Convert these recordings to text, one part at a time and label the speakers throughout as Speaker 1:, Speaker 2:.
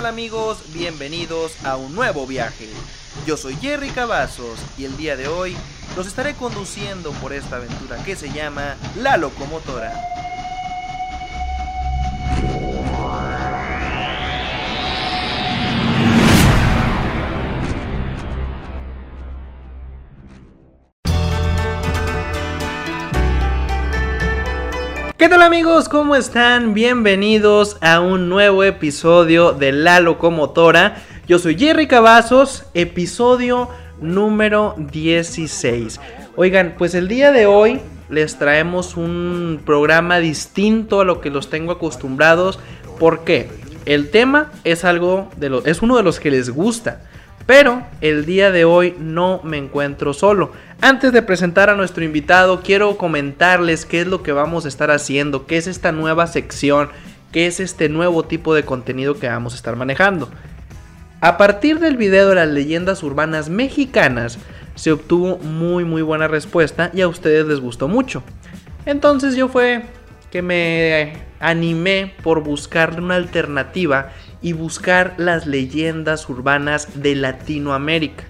Speaker 1: ¿Qué tal amigos? Bienvenidos a un nuevo viaje. Yo soy Jerry Cavazos y el día de hoy los estaré conduciendo por esta aventura que se llama La Locomotora. ¿Qué tal amigos? ¿Cómo están? Bienvenidos a un nuevo episodio de La Locomotora. Yo soy Jerry Cavazos, episodio número 16. Oigan, pues el día de hoy les traemos un programa distinto a lo que los tengo acostumbrados. ¿Por qué? El tema es algo de lo, es uno de los que les gusta. Pero el día de hoy no me encuentro solo. Antes de presentar a nuestro invitado, quiero comentarles qué es lo que vamos a estar haciendo, qué es esta nueva sección, qué es este nuevo tipo de contenido que vamos a estar manejando. A partir del video de las leyendas urbanas mexicanas, se obtuvo muy muy buena respuesta y a ustedes les gustó mucho. Entonces yo fue que me animé por buscarle una alternativa y buscar las leyendas urbanas de Latinoamérica.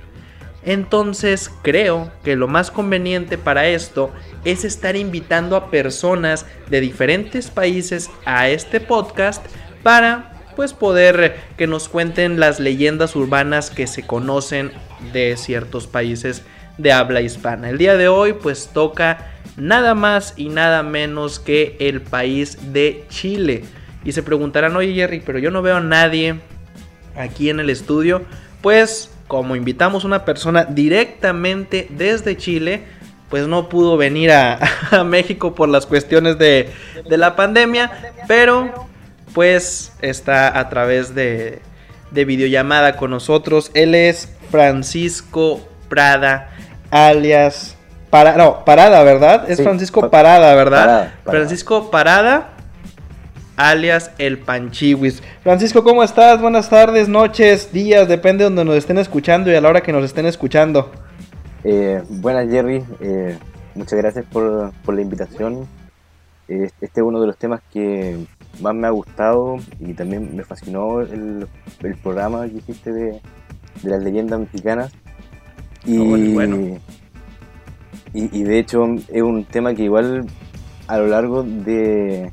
Speaker 1: Entonces creo que lo más conveniente para esto es estar invitando a personas de diferentes países a este podcast para pues poder que nos cuenten las leyendas urbanas que se conocen de ciertos países de habla hispana. El día de hoy pues toca nada más y nada menos que el país de Chile. Y se preguntarán, oye Jerry, pero yo no veo a nadie aquí en el estudio. Pues como invitamos a una persona directamente desde Chile, pues no pudo venir a, México por las cuestiones de, de, la pandemia, pero pues está a través de, de videollamada con nosotros. Él es Francisco Prada, alias... Para, no, Parada, ¿verdad? Es Francisco Parada, ¿verdad? Francisco Parada, alias el Panchiwis. Francisco, ¿cómo estás? Buenas tardes, noches, días, depende de donde nos estén escuchando y a la hora que nos estén escuchando.
Speaker 2: Eh, buenas, Jerry. Eh, muchas gracias por, la invitación. este es uno de los temas que más me ha gustado y también me fascinó el, programa que hiciste de, las leyendas mexicanas. Y, oh, bueno. y de hecho es un tema que igual a lo largo de,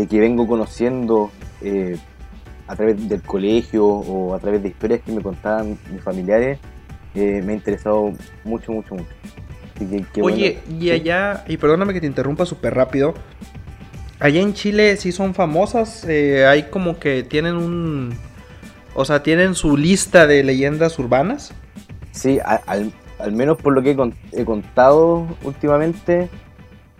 Speaker 2: de que vengo conociendo eh, a través del colegio o a través de historias que me contaban mis familiares, eh, me ha interesado mucho, mucho, mucho.
Speaker 1: Oye, y allá, y perdóname que te interrumpa súper rápido, allá en Chile sí son famosas, eh, hay como que tienen un, o sea, tienen su lista de leyendas urbanas.
Speaker 2: Sí, al, al menos por lo que he, contado últimamente,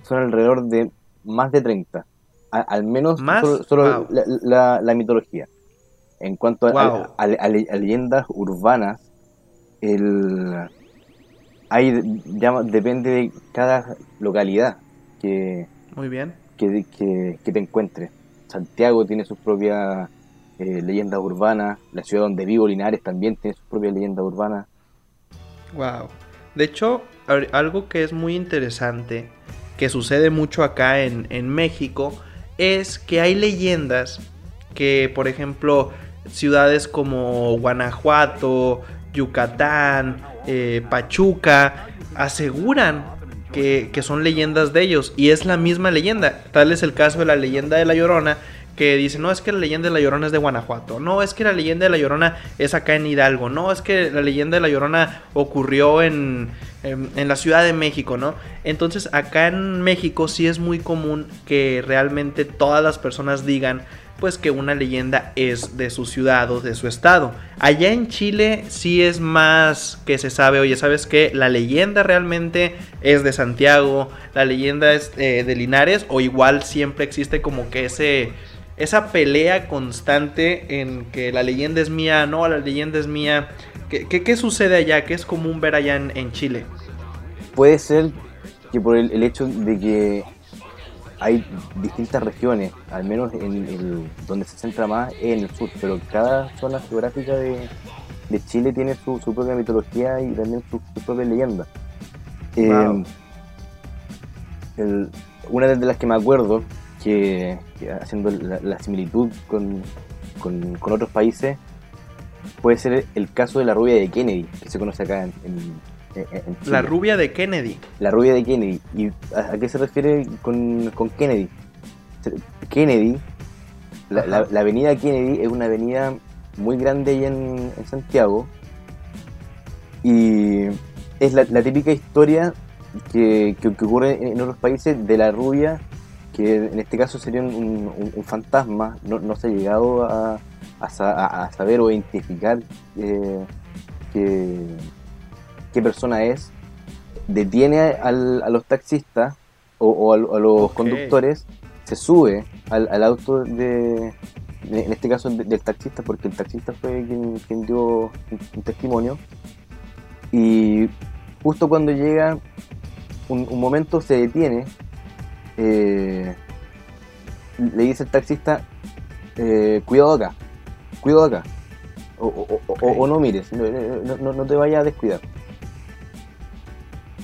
Speaker 2: son alrededor de más de 30 al menos solo, la, mitología. En cuanto a, leyendas urbanas, el, hay, ya depende de cada localidad que,
Speaker 1: Muy bien.
Speaker 2: que, que, te encuentres. Santiago tiene sus propias eh, leyendas urbanas, la ciudad donde vivo, Linares, también tiene sus propias leyendas urbanas.
Speaker 1: Wow. De hecho, algo que es muy interesante, que sucede mucho acá en, en México, es que hay leyendas que, por ejemplo, ciudades como Guanajuato, Yucatán, eh, Pachuca, aseguran que, son leyendas de ellos. Y es la misma leyenda. Tal es el caso de la leyenda de La Llorona, que dice, no es que la leyenda de La Llorona es de Guanajuato, no es que la leyenda de La Llorona es acá en Hidalgo, no es que la leyenda de La Llorona ocurrió en, en, la Ciudad de México, ¿no? Entonces acá en México sí es muy común que realmente todas las personas digan pues que una leyenda es de su ciudad o de su estado. Allá en Chile sí es más que se sabe, oye, ¿sabes qué? La leyenda realmente es de Santiago, la leyenda es eh, de Linares o igual siempre existe como que ese esa pelea constante en que la leyenda es mía, no, la leyenda es mía. ¿Qué, qué, sucede allá? ¿Qué es común ver allá en, Chile?
Speaker 2: Puede ser que por el, hecho de que hay distintas regiones, al menos en el, donde se centra más es en el sur, pero cada zona geográfica de, Chile tiene su, propia mitología y también su, propia leyenda. Eh, una de las que me acuerdo que, haciendo la, similitud con, con, otros países, puede ser el caso de la rubia de Kennedy, que se conoce acá en,
Speaker 1: Chile. La rubia de Kennedy.
Speaker 2: La rubia de Kennedy. ¿Y a, qué se refiere con, Kennedy? Kennedy, la, avenida Kennedy es una avenida muy grande ahí en, Santiago y es la, típica historia que, ocurre en otros países de la rubia, que en este caso sería un, fantasma, no, se ha llegado a, saber o identificar eh, qué, persona es, detiene a los taxistas o, a, los conductores, se sube al, auto de, en este caso del taxista, porque el taxista fue quien, dio un, testimonio, y justo cuando llega un, momento se detiene, eh, le dice el taxista, eh, cuidado acá, cuidado acá, o, no mires, no, te vayas a descuidar.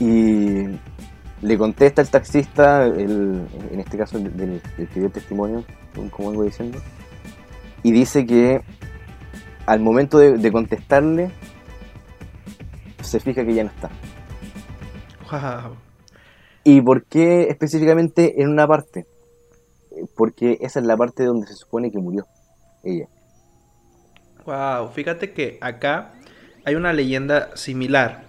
Speaker 2: Y le contesta el taxista, en este caso del, que dio testimonio, como vengo diciendo, y dice que al momento de, contestarle, se fija que ya no está. ¿Y por qué específicamente en una parte? Porque esa es la parte donde se supone que murió ella.
Speaker 1: Wow, fíjate que acá hay una leyenda similar,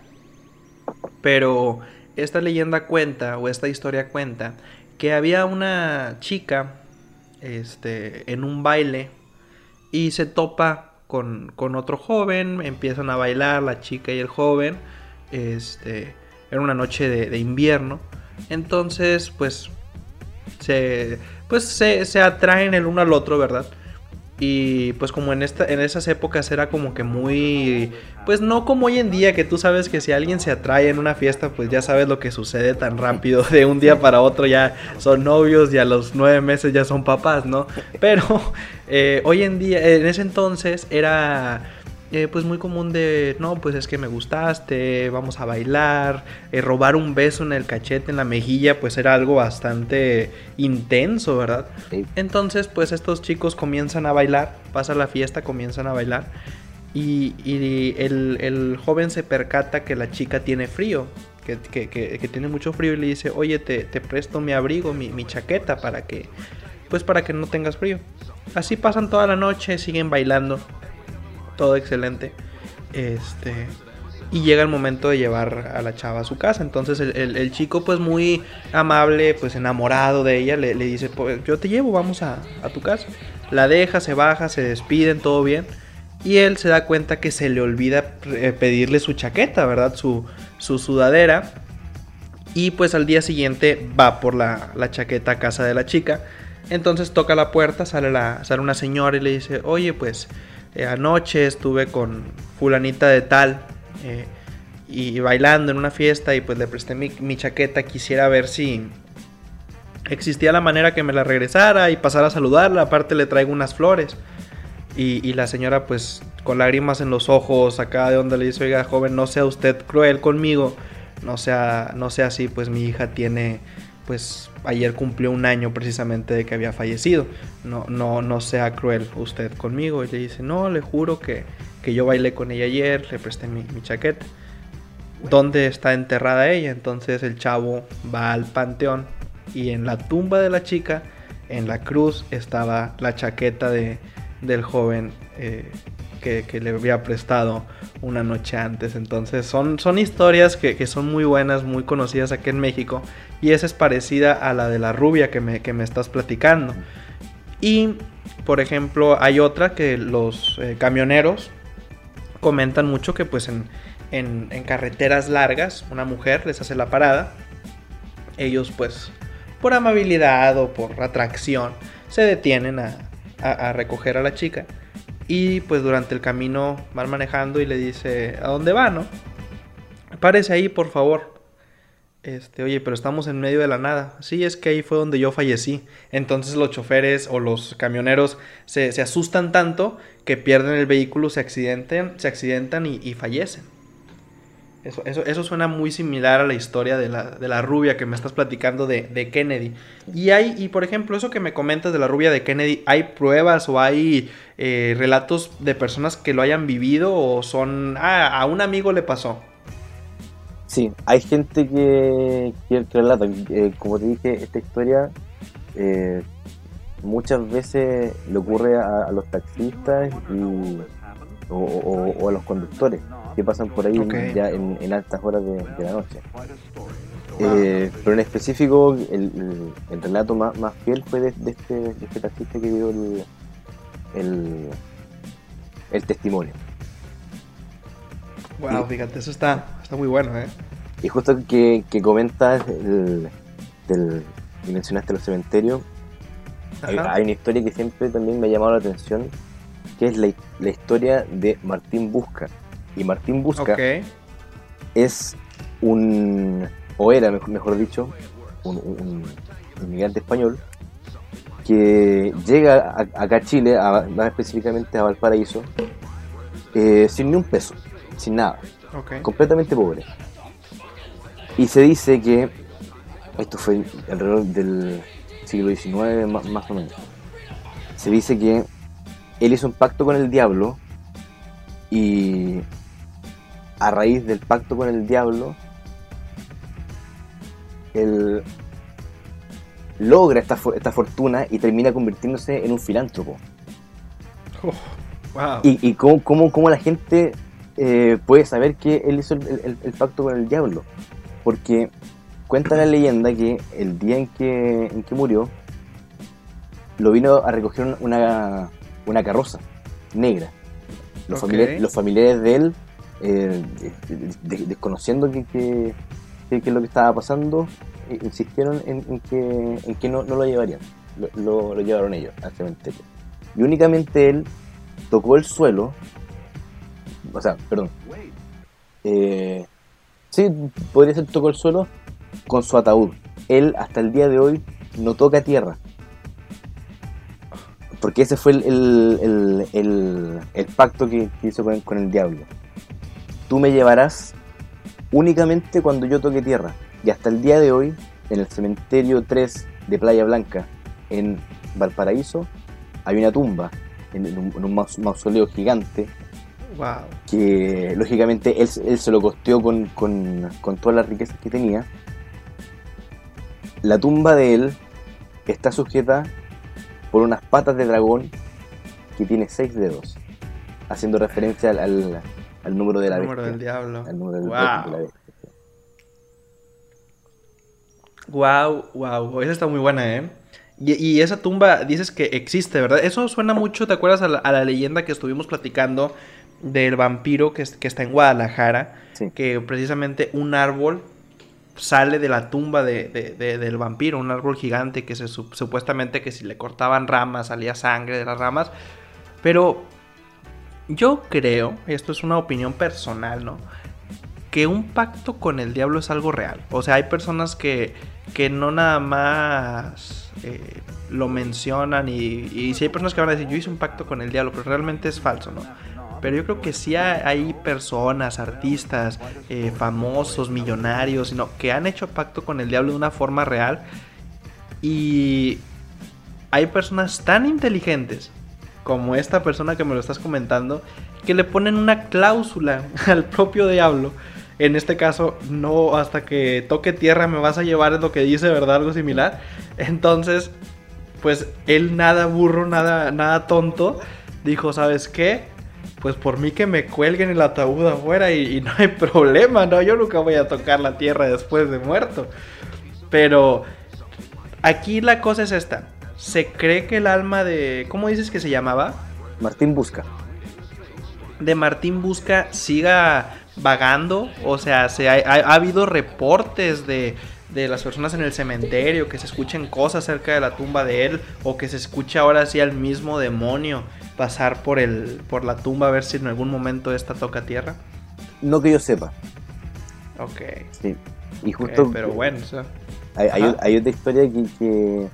Speaker 1: pero esta leyenda cuenta, o esta historia cuenta, que había una chica este, en un baile y se topa con, con, otro joven, empiezan a bailar la chica y el joven, este, era una noche de, de invierno entonces, pues, se, pues se, se, atraen el uno al otro, ¿verdad? Y pues como en, esta, en esas épocas era como que muy... Pues no como hoy en día que tú sabes que si alguien se atrae en una fiesta pues ya sabes lo que sucede tan rápido. De un día para otro ya son novios y a los nueve meses ya son papás, ¿no? Pero eh, hoy en día, en ese entonces era eh, pues muy común de, no, pues es que me gustaste, vamos a bailar, eh, robar un beso en el cachete, en la mejilla, pues era algo bastante intenso, ¿verdad? Entonces, pues estos chicos comienzan a bailar, pasa la fiesta, comienzan a bailar y, el, joven se percata que la chica tiene frío, que, tiene mucho frío y le dice, oye, te, presto mi abrigo, mi, mi chaqueta para que, pues para que no tengas frío. Así pasan toda la noche, siguen bailando todo excelente. Este, y llega el momento de llevar a la chava a su casa. Entonces el, chico pues muy amable, pues enamorado de ella, le, dice, pues yo te llevo, vamos a, tu casa. La deja, se baja, se despiden, todo bien. Y él se da cuenta que se le olvida eh, pedirle su chaqueta, ¿verdad? Su, su sudadera. Y pues al día siguiente va por la, la, chaqueta a casa de la chica. Entonces toca la puerta, sale, la, sale una señora y le dice, oye pues eh, anoche estuve con fulanita de tal eh, y, bailando en una fiesta y pues le presté mi, chaqueta, quisiera ver si existía la manera que me la regresara y pasara a saludarla, aparte le traigo unas flores. Y, la señora pues con lágrimas en los ojos, acá de donde le dice, oiga joven, no sea usted cruel conmigo, no sea, no sea así, pues mi hija tiene pues ayer cumplió un año precisamente de que había fallecido. No, no, no sea cruel usted conmigo. Y le dice, no, le juro que, que yo bailé con ella ayer, le presté mi, mi, chaqueta. ¿Dónde está enterrada ella? Entonces el chavo va al panteón y en la tumba de la chica, en la cruz, estaba la chaqueta de, del joven eh, que, le había prestado una noche antes. Entonces son, son historias que, son muy buenas, muy conocidas aquí en México. Y esa es parecida a la de la rubia que me, que me estás platicando. Y, por ejemplo, hay otra que los eh, camioneros comentan mucho que pues en, en, carreteras largas una mujer les hace la parada. Ellos pues por amabilidad o por atracción se detienen a, a recoger a la chica y pues durante el camino van manejando y le dice, ¿a dónde va, no? Párese ahí, por favor. Este, oye, pero estamos en medio de la nada. Sí, es que ahí fue donde yo fallecí. Entonces los choferes o los camioneros se, asustan tanto que pierden el vehículo, se accidenten, se accidentan y, fallecen. Eso, eso, suena muy similar a la historia de la, de la rubia que me estás platicando de, de, Kennedy. Y hay, y por ejemplo, eso que me comentas de la rubia de Kennedy, ¿hay pruebas o hay eh, relatos de personas que lo hayan vivido o son, ah, a un amigo le pasó?
Speaker 2: Sí, hay gente que, que, relata, eh, como te dije, esta historia eh, muchas veces le ocurre a, los taxistas y, o, a los conductores que pasan por ahí ya en, altas horas de, la noche. Eh, pero en específico, el, relato más, fiel fue de, este, este, taxista que dio el, el, testimonio.
Speaker 1: Wow, fíjate, eso está, está muy bueno, ¿eh?
Speaker 2: Y justo que, que comentas el, del, y mencionaste los cementerios, hay, una historia que siempre también me ha llamado la atención, que es la, historia de Martín Busca. Y Martín Busca es un, o era mejor, dicho, un, inmigrante español que llega acá a Chile, más específicamente a Valparaíso, eh, sin ni un peso, sin nada, completamente pobre. Y se dice que, esto fue alrededor del siglo XIX más, o menos, se dice que él hizo un pacto con el diablo y a raíz del pacto con el diablo, él logra esta, esta fortuna y termina convirtiéndose en un filántropo.
Speaker 1: Oh,
Speaker 2: y, y cómo, cómo, la gente eh, puede saber que él hizo el, pacto con el diablo. Porque cuenta la leyenda que el día en que, en que murió, lo vino a recoger una, una carroza negra. Los, familiares, los familiares de él, eh, desconociendo que, que, es lo que estaba pasando, eh, insistieron en, que, en que no, no lo llevarían. Lo, lo, llevaron ellos al cementerio. Y únicamente él tocó el suelo, o sea, perdón. Eh, sí, podría ser tocó el suelo con su ataúd. Él hasta el día de hoy no toca tierra. Porque ese fue el, el, pacto que, hizo con, el diablo. Tú me llevarás únicamente cuando yo toque tierra. Y hasta el día de hoy, en el cementerio 3 de Playa Blanca, en Valparaíso, hay una tumba, en un, mausoleo gigante, que lógicamente él, se lo costeó con, con, con todas las riquezas que tenía la tumba de él está sujeta por unas patas de dragón que tiene seis dedos, haciendo referencia al, número de la
Speaker 1: el número del diablo.
Speaker 2: Al número del wow.
Speaker 1: de Wow, wow, esa está muy buena, ¿eh? Y, esa tumba dices que existe, ¿verdad? Eso suena mucho, ¿te acuerdas a la, leyenda que estuvimos platicando del vampiro que, que está en Guadalajara? Que precisamente un árbol sale de la tumba de, del vampiro, un árbol gigante que se supuestamente que si le cortaban ramas salía sangre de las ramas. Pero yo creo, esto es una opinión personal, ¿no? Que un pacto con el diablo es algo real. O sea, hay personas que, que no nada más eh, lo mencionan y, y si hay personas que van a decir, yo hice un pacto con el diablo, pero realmente es falso, ¿no? Pero yo creo que sí hay personas, artistas, eh, famosos, millonarios, sino que han hecho pacto con el diablo de una forma real y hay personas tan inteligentes como esta persona que me lo estás comentando que le ponen una cláusula al propio diablo. En este caso, no hasta que toque tierra me vas a llevar es lo que dice, ¿verdad? Algo similar. Entonces, pues él nada burro, nada, nada tonto, dijo, ¿sabes qué? Pues por mí que me cuelguen el ataúd afuera y, no hay problema, ¿no? Yo nunca voy a tocar la tierra después de muerto. Pero aquí la cosa es esta. Se cree que el alma de... ¿Cómo dices que se llamaba?
Speaker 2: Martín Busca.
Speaker 1: De Martín Busca siga vagando. O sea, se ha, habido reportes de, de las personas en el cementerio, que se escuchen cosas cerca de la tumba de él, o que se escuche ahora sí al mismo demonio pasar por el por la tumba a ver si en algún momento esta toca tierra?
Speaker 2: No que yo sepa.
Speaker 1: Ok.
Speaker 2: Sí. Y justo.
Speaker 1: pero bueno.
Speaker 2: hay, otra historia que,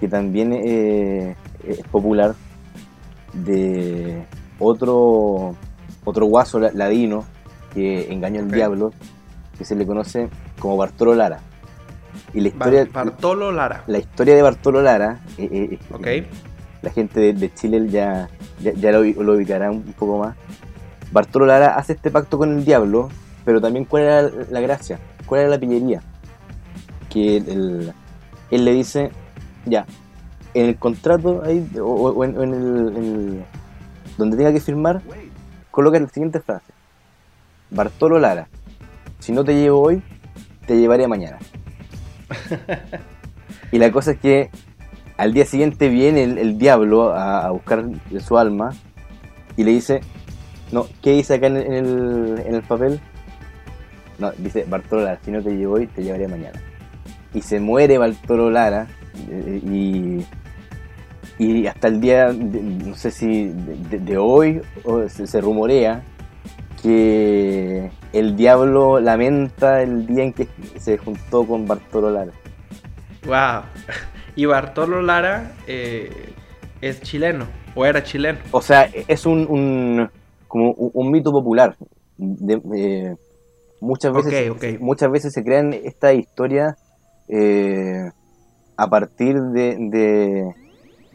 Speaker 2: que, también eh, es popular de otro otro guaso ladino que engañó al
Speaker 1: Ok.
Speaker 2: diablo, que se le conoce como Bartolo Lara. Y la historia,
Speaker 1: Bar- Bartolo Lara.
Speaker 2: la historia de Bartolo Lara, eh, eh, eh,
Speaker 1: Ok.
Speaker 2: la gente de, de Chile ya, ya, ya lo, lo ubicará un poco más. Bartolo Lara hace este pacto con el diablo, pero también cuál era la, la gracia, cuál era la pillería. Que él le dice, ya, en el contrato ahí, o, o en, o en el, en el- donde tenga que firmar, coloca la siguiente frase. Bartolo Lara, si no te llevo hoy, te llevaré mañana. Y la cosa es que al día siguiente viene el, diablo a, buscar su alma y le dice, no, ¿qué dice acá en el, en el, papel? No, dice Bartolo Lara, si no te llevo hoy, te llevaré mañana. Y se muere Bartolo Lara eh, y, y hasta el día, no sé si de, hoy, se rumorea que el diablo lamenta el día en que se juntó con Bartolo Lara.
Speaker 1: Wow. Y Bartolo Lara eh, es chileno, o era chileno.
Speaker 2: O sea, es un, un- como un, un mito popular. De- eh, muchas veces, muchas veces se crean estas historias eh, a partir de de,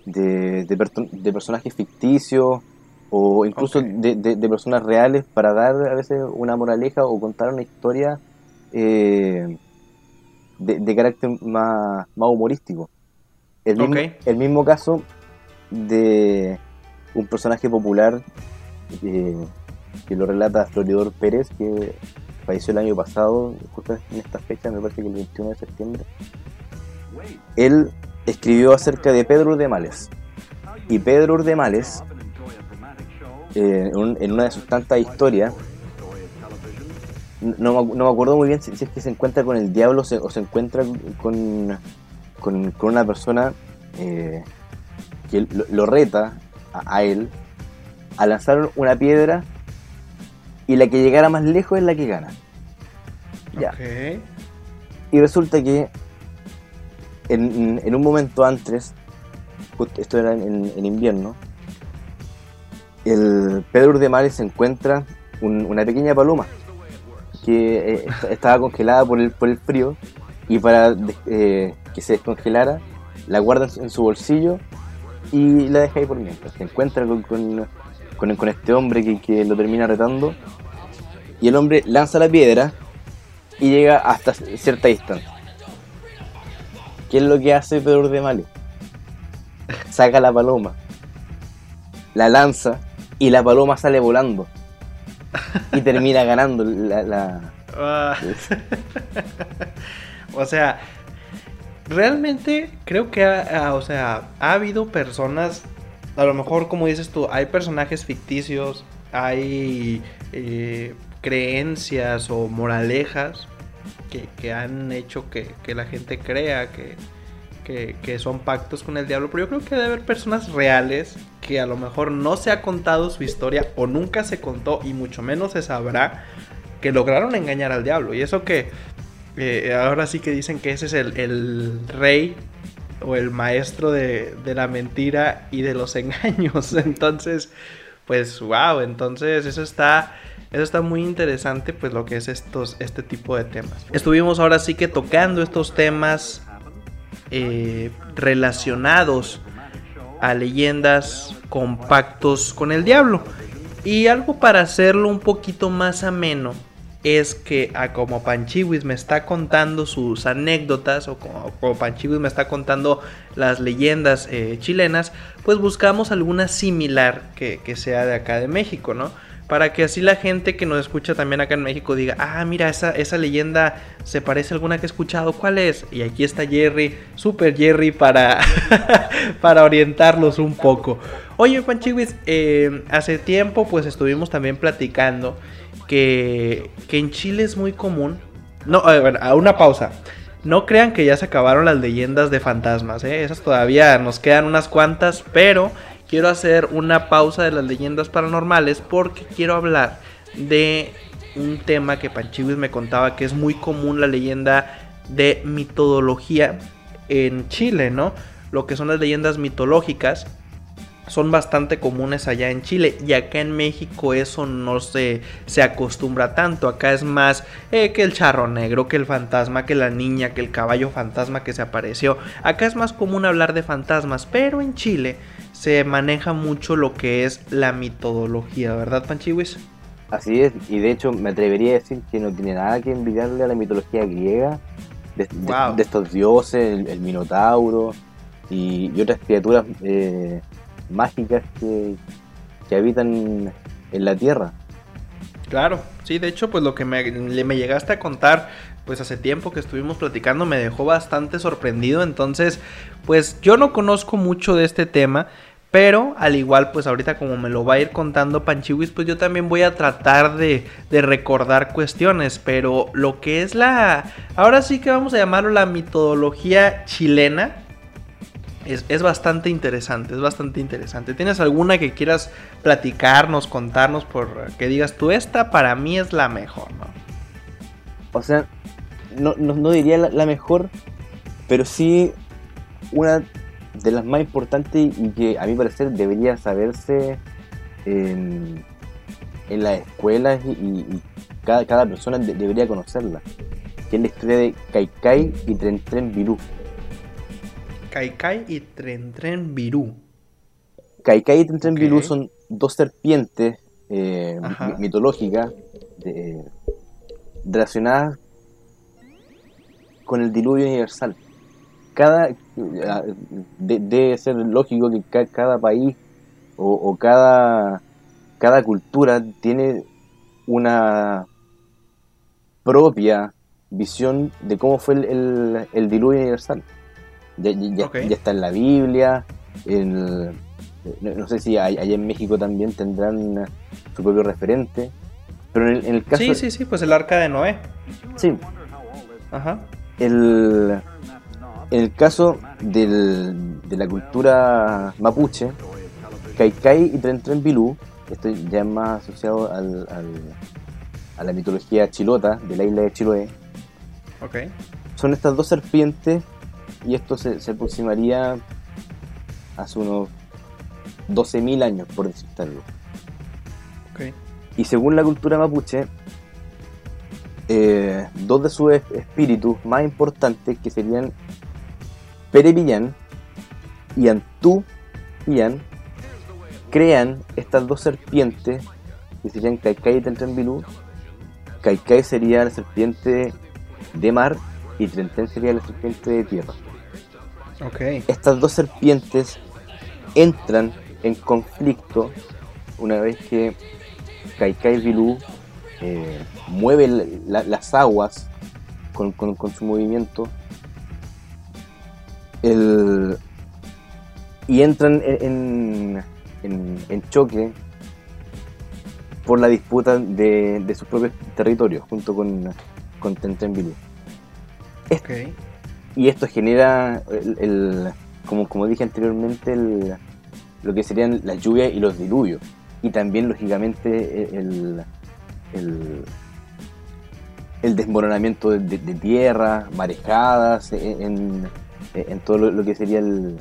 Speaker 2: de, de perto- de personajes ficticios o incluso de, de- de personas reales para dar a veces una moraleja o contar una historia eh, de, de carácter más, más humorístico. El mismo, el mismo caso de un personaje popular eh, que lo relata Floridor Pérez, que falleció el año pasado, justo en esta fecha, me parece que el 21 de septiembre. Él escribió acerca de Pedro Urdemales. Y Pedro Urdemales, eh, en, un- en una de sus tantas historias, no, me- no me acuerdo muy bien si, si es que se encuentra con el diablo o se, o se encuentra con, con, con una persona eh, que lo, lo reta a, a él a lanzar una piedra y la que llegara más lejos es la que gana. Ya. Y resulta que en, en un momento antes, justo esto era en, en invierno, el Pedro Urdemales se encuentra un- una pequeña paloma que eh, est- estaba congelada por el, por el frío y para eh, que se descongelara la guarda en su, bolsillo y la deja ahí por mientras. Se encuentra con, con, con- este hombre que, que lo termina retando y el hombre lanza la piedra y llega hasta cierta distancia. ¿Qué es lo que hace Pedro de? Saca la paloma, la lanza y la paloma sale volando y termina ganando la, la-
Speaker 1: Ah. o sea, realmente creo que ha, ha- o sea, ha habido personas, a lo mejor como dices tú, hay personajes ficticios, hay eh, creencias o moralejas que, que han hecho que, que la gente crea que, que, que son pactos con el diablo, pero yo creo que debe haber personas reales que a lo mejor no se ha contado su historia o nunca se contó y mucho menos se sabrá que lograron engañar al diablo. Y eso que eh, ahora sí que dicen que ese es el, rey o el maestro de, de la mentira y de los engaños. Entonces, pues wow, entonces eso está... Eso está muy interesante, pues lo que es estos, este tipo de temas. Estuvimos ahora sí que tocando estos temas eh, relacionados a leyendas con pactos con el diablo. Y algo para hacerlo un poquito más ameno es que a como Panchiwis me está contando sus anécdotas o como, como Panchiwis me está contando las leyendas eh, chilenas, pues buscamos alguna similar que, que sea de acá de México, ¿no? Para que así la gente que nos escucha también acá en México diga, ah, mira, esa, esa leyenda se parece a alguna que he escuchado, ¿cuál es? Y aquí está Jerry, super Jerry, para, para orientarlos un poco. Oye, Panchiwis, eh, hace tiempo pues estuvimos también platicando que, que en Chile es muy común. No, a ver, a una pausa. No crean que ya se acabaron las leyendas de fantasmas, ¿eh? esas todavía nos quedan unas cuantas, pero quiero hacer una pausa de las leyendas paranormales porque quiero hablar de un tema que Panchiwis me contaba que es muy común la leyenda de mitología en Chile, ¿no? Lo que son las leyendas mitológicas son bastante comunes allá en Chile y acá en México eso no se, se acostumbra tanto. Acá es más eh, que el charro negro, que el fantasma, que la niña, que el caballo fantasma que se apareció. Acá es más común hablar de fantasmas, pero en Chile se maneja mucho lo que es la mitología, ¿verdad, Panchiwis?
Speaker 2: Así es, y de hecho me atrevería a decir que no tiene nada que envidiarle a la mitología griega, de, estos dioses, el, Minotauro y, otras criaturas eh, mágicas que, habitan en la Tierra.
Speaker 1: Claro, sí, de hecho, pues lo que me, me llegaste a contar, pues hace tiempo que estuvimos platicando, me dejó bastante sorprendido. Entonces, pues yo no conozco mucho de este tema, pero al igual, pues ahorita como me lo va a ir contando Panchiwis, pues yo también voy a tratar de, de, recordar cuestiones. Pero lo que es la... Ahora sí que vamos a llamarlo la mitología chilena es, bastante interesante, es bastante interesante. ¿Tienes alguna que quieras platicarnos, contarnos, por que digas tú, esta para mí es la mejor, ¿no?
Speaker 2: O sea, no, no, diría la, mejor, pero sí una de las más importantes y que a mi parecer debería saberse en, en las escuelas y, cada, cada, persona debería conocerla, que es la historia de Kaikai y Tren Tren Virú.
Speaker 1: Kaikai y Tren Tren Virú.
Speaker 2: Kaikai y Tren Tren Virú son dos serpientes eh, mitológicas relacionadas con el diluvio universal. Cada debe ser lógico que cada país o, cada, cada cultura tiene una propia visión de cómo fue el diluvio universal. Ya, está en la Biblia. no, sé si allá en México también tendrán su propio referente. Pero en el, caso.
Speaker 1: Sí, sí, sí, pues el arca de Noé.
Speaker 2: Sí. Ajá. El, en el caso del, de la cultura mapuche, Kaikai y Tren Tren Bilú, esto ya es más asociado al, a la mitología chilota de la isla de Chiloé.
Speaker 1: Okay.
Speaker 2: Son estas dos serpientes y esto se, aproximaría hace unos 12.000 años, por decirte algo. Y según la cultura mapuche, eh, dos de sus espíritus más importantes, que serían Perepillán y Antú Pillán, crean estas dos serpientes, que serían Kaikai y Tentrenbilú. Kaikai sería la serpiente de mar y Trenten sería la serpiente de tierra. Estas dos serpientes entran en conflicto una vez que Kaikai Bilú eh, mueve las aguas con, su movimiento y entran en, choque por la disputa de, sus propios territorios junto con, con Bilú. Y esto genera, el, como, como dije anteriormente, lo que serían las lluvias y los diluvios. Y también, lógicamente, el, el, desmoronamiento de, tierra, marejadas, en, todo lo, que sería el,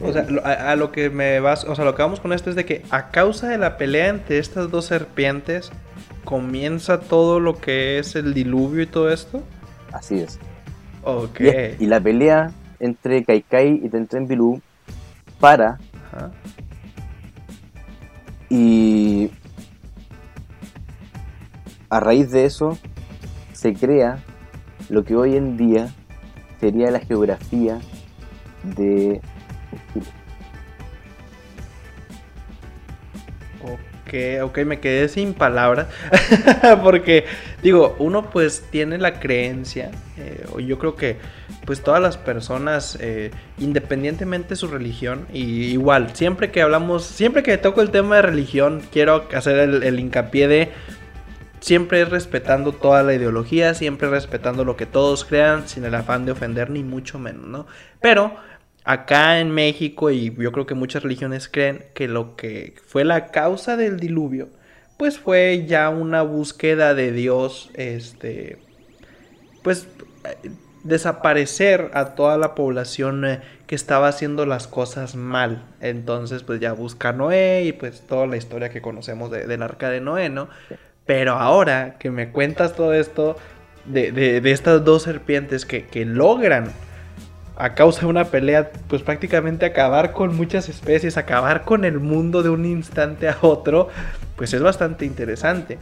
Speaker 1: o sea, a, lo que me vas, o sea, lo que vamos con esto es de que a causa de la pelea entre estas dos serpientes comienza todo lo que es el diluvio y todo esto.
Speaker 2: Así es.
Speaker 1: Ok.
Speaker 2: Y, la pelea entre Kaikai y Tentren para. Y a raíz de eso se crea lo que hoy en día sería la geografía de
Speaker 1: Ok, ok, me quedé sin palabras. Porque, digo, uno pues tiene la creencia, eh, o yo creo que pues todas las personas, eh, independientemente de su religión, y igual, siempre que hablamos, siempre que toco el tema de religión, quiero hacer el hincapié de siempre respetando toda la ideología, siempre respetando lo que todos crean, sin el afán de ofender, ni mucho menos, ¿no? Pero acá en México y yo creo que muchas religiones creen que lo que fue la causa del diluvio pues fue ya una búsqueda de Dios este pues desaparecer a toda la población eh, que estaba haciendo las cosas mal. Entonces, pues ya busca a Noé y pues toda la historia que conocemos del arca de Noé, ¿no? Pero ahora que me cuentas todo esto de, de, estas dos serpientes que, que, logran a causa de una pelea, pues prácticamente acabar con muchas especies, acabar con el mundo de un instante a otro, pues es bastante interesante.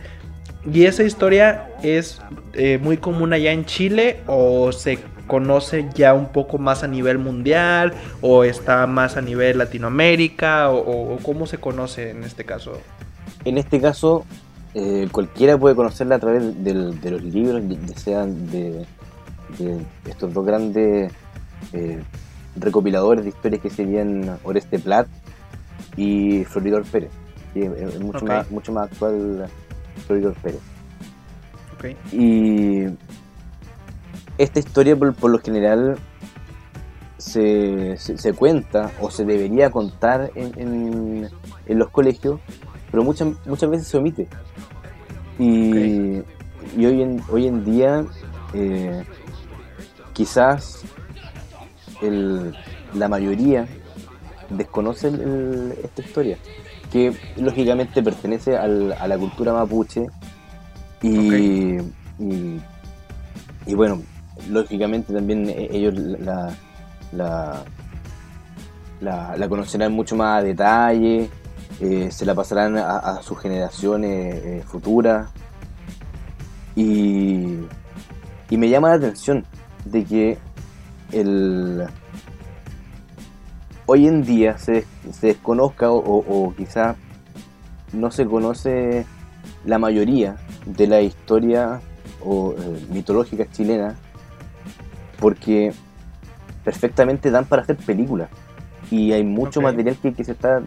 Speaker 1: ¿Y esa historia es eh, muy común allá en Chile o se conoce ya un poco más a nivel mundial o está más a nivel Latinoamérica o, cómo se conoce en este caso?
Speaker 2: En este caso, eh, cualquiera puede conocerla a través de los libros, ya sean de, estos dos grandes eh, recopiladores de historias que serían Oreste Plat y Floridor Pérez. es mucho, más, mucho más actual Floridor Pérez. Y esta historia por, lo general se, se, cuenta o se debería contar en, en, los colegios, pero muchas, muchas veces se omite. Y, y hoy, en, hoy en día eh, quizás el, la mayoría desconoce esta historia que lógicamente pertenece a la cultura mapuche y, y, bueno, lógicamente también e, ellos la, la, la, conocerán mucho más a detalle, eh, se la pasarán a, sus generaciones eh, futuras. Y, y me llama la atención de que el hoy en día se, se desconozca o, o, quizá no se conoce la mayoría de la historia o, eh, mitológica chilena porque perfectamente dan para hacer películas y hay mucho material que, que, se está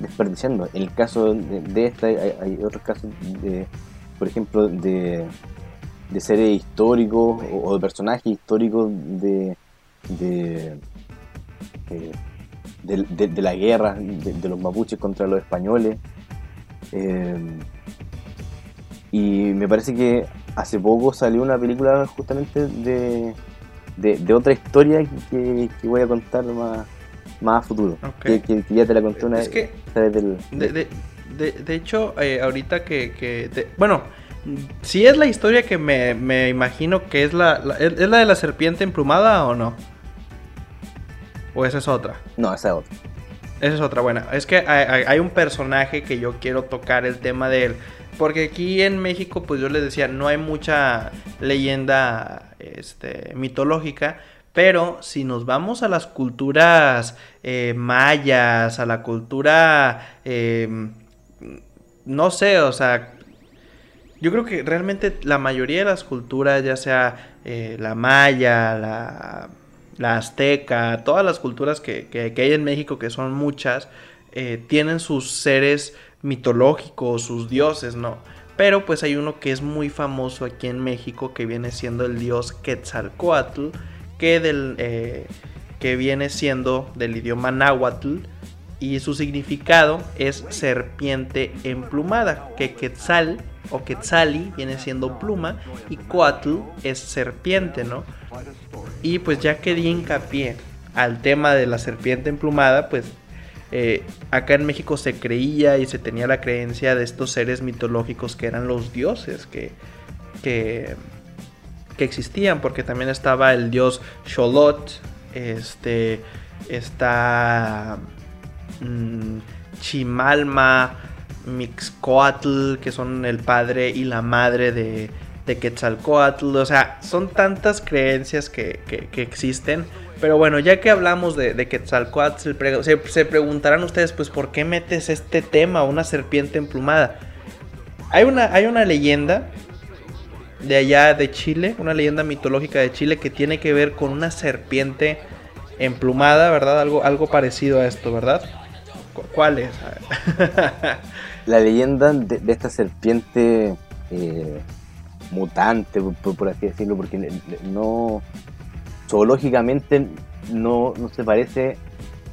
Speaker 2: desperdiciando. En el caso de, esta hay, otros casos, de, por ejemplo, de, de seres históricos o, de personajes históricos de, de de, la guerra de, los mapuches contra los españoles. Eh, y me parece que hace poco salió una película justamente de, de, otra historia que, voy a contar más, más a futuro. Que, ya te la conté una
Speaker 1: vez. Que de, hecho, eh, ahorita que... bueno, si es la historia que me, me imagino que es la, ¿Es la de la serpiente emplumada o no? ¿O esa es otra?
Speaker 2: No, esa es otra.
Speaker 1: Esa es otra buena. Es que hay, un personaje que yo quiero tocar el tema de él. Porque aquí en México, pues yo les decía, no hay mucha leyenda este, mitológica. Pero si nos vamos a las culturas eh, mayas, a la cultura, em, no sé, o sea, yo creo que realmente la mayoría de las culturas, ya sea eh, la maya, la azteca, todas las culturas que, hay en México, que son muchas, eh, tienen sus seres mitológicos, sus dioses, ¿no? Pero pues hay uno que es muy famoso aquí en México, que viene siendo el dios Quetzalcoatl, que, del, eh, que viene siendo del idioma náhuatl, y su significado es serpiente emplumada, que Quetzal o Quetzali viene siendo pluma y Coatl es serpiente, ¿no? Y pues ya que di hincapié al tema de la serpiente emplumada, pues eh, acá en México se creía y se tenía la creencia de estos seres mitológicos que eran los dioses que, que, existían, porque también estaba el dios Xolot, este, está mm, Chimalma, Mixcoatl, que son el padre y la madre de, de Quetzalcoatl, o sea, son tantas creencias que, existen. Pero bueno, ya que hablamos de, de Quetzalcoatl, se, preguntarán ustedes, pues, ¿por qué metes este tema, una serpiente emplumada? Hay una, hay una leyenda de allá de Chile, una leyenda mitológica de Chile que tiene que ver con una serpiente emplumada, ¿verdad? Algo, algo parecido a esto, ¿verdad? ¿Cuál es?
Speaker 2: La leyenda de, esta serpiente eh, mutante, por, así decirlo, porque no zoológicamente no, no, se parece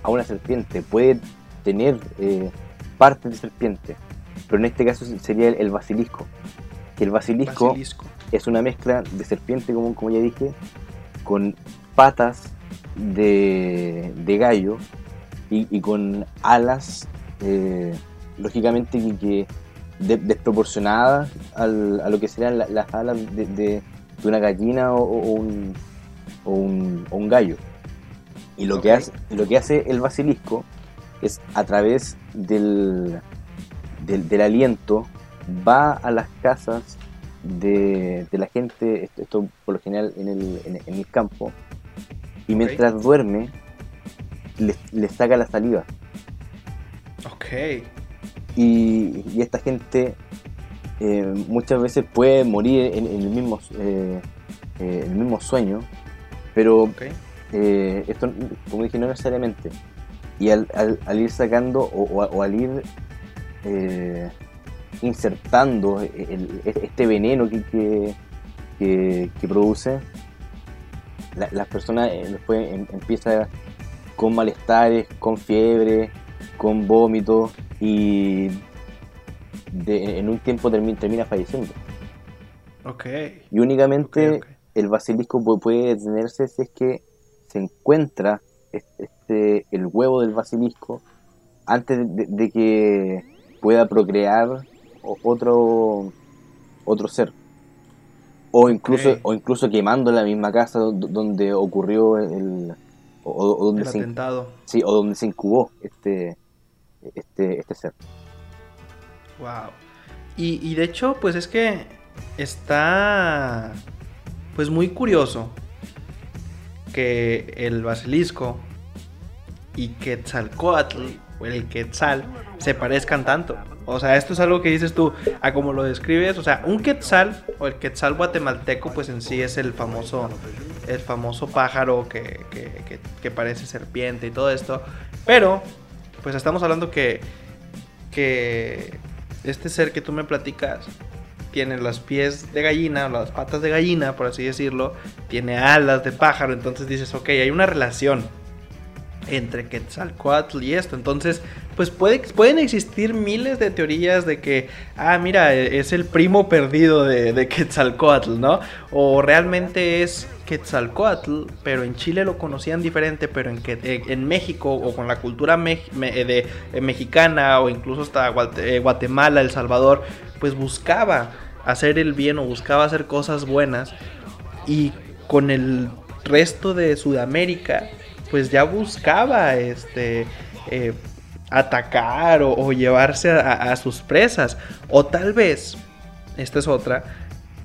Speaker 2: a una serpiente, puede tener eh, partes de serpiente, pero en este caso sería el, basilisco. Que el basilisco, es una mezcla de serpiente, como, como ya dije, con patas de, gallo y, con alas, eh, lógicamente que, desproporcionadas a lo que serían las alas de, una gallina o, un, un, gallo. Y lo, que hace, lo que hace el basilisco es a través del, del, aliento va a las casas de, la gente, esto, por lo general en el, en, el campo, y mientras duerme, le, saca la saliva.
Speaker 1: Ok.
Speaker 2: Y, esta gente eh, muchas veces puede morir en, el, mismo, eh, eh, el mismo sueño, pero esto, como dije, no necesariamente. Y al, ir sacando o, al ir insertando este veneno que, que, produce, las personas después em, empiezan con malestares, con fiebre, con vómitos y en un tiempo termina, termina falleciendo.
Speaker 1: Okay.
Speaker 2: Y únicamente el basilisco puede detenerse si es que se encuentra este, el huevo del basilisco antes de, que pueda procrear otro, otro ser. O incluso, o incluso quemando la misma casa donde ocurrió el, o, donde se,
Speaker 1: atentado.
Speaker 2: Sí, o donde se incubó este, este, este ser.
Speaker 1: Wow. Y, y de hecho, pues es que está pues muy curioso que el basilisco y Quetzalcoatl, o el Quetzal, se parezcan tanto. O sea, esto es algo que dices tú, a como lo describes, o sea, un Quetzal o el Quetzal guatemalteco, pues en sí es el famoso, el famoso pájaro que, que, que, parece serpiente y todo esto. Pero, pues estamos hablando que, que este ser que tú me platicas tiene los pies de gallina, las patas de gallina, por así decirlo, tiene alas de pájaro, entonces dices, ok, hay una relación entre Quetzalcoatl y esto. Entonces, pues puede, pueden existir miles de teorías de que, ah, mira, es el primo perdido de, Quetzalcoatl, ¿no? O realmente es Quetzalcoatl, pero en Chile lo conocían diferente, pero en, eh, en México o con la cultura eh, eh, mexicana o incluso hasta Guatemala, El Salvador, pues buscaba hacer el bien o buscaba hacer cosas buenas y con el resto de Sudamérica pues ya buscaba este eh, atacar o, llevarse a, sus presas. O tal vez, esta es otra,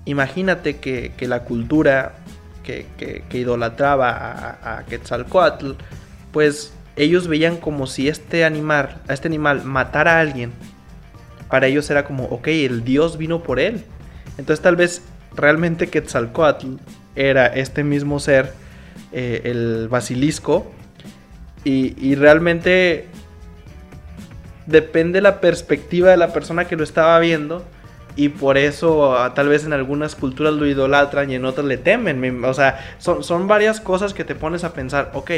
Speaker 1: imagínate que, la cultura que, idolatraba a, Quetzalcoatl, pues ellos veían como si este animal, este animal matara a alguien. Para ellos era como, ok, el dios vino por él. Entonces tal vez realmente Quetzalcoatl era este mismo ser eh, el basilisco. Y, realmente depende la perspectiva de la persona que lo estaba viendo. Y por eso ah, tal vez en algunas culturas lo idolatran y en otras le temen. O sea, son, son varias cosas que te pones a pensar, ok,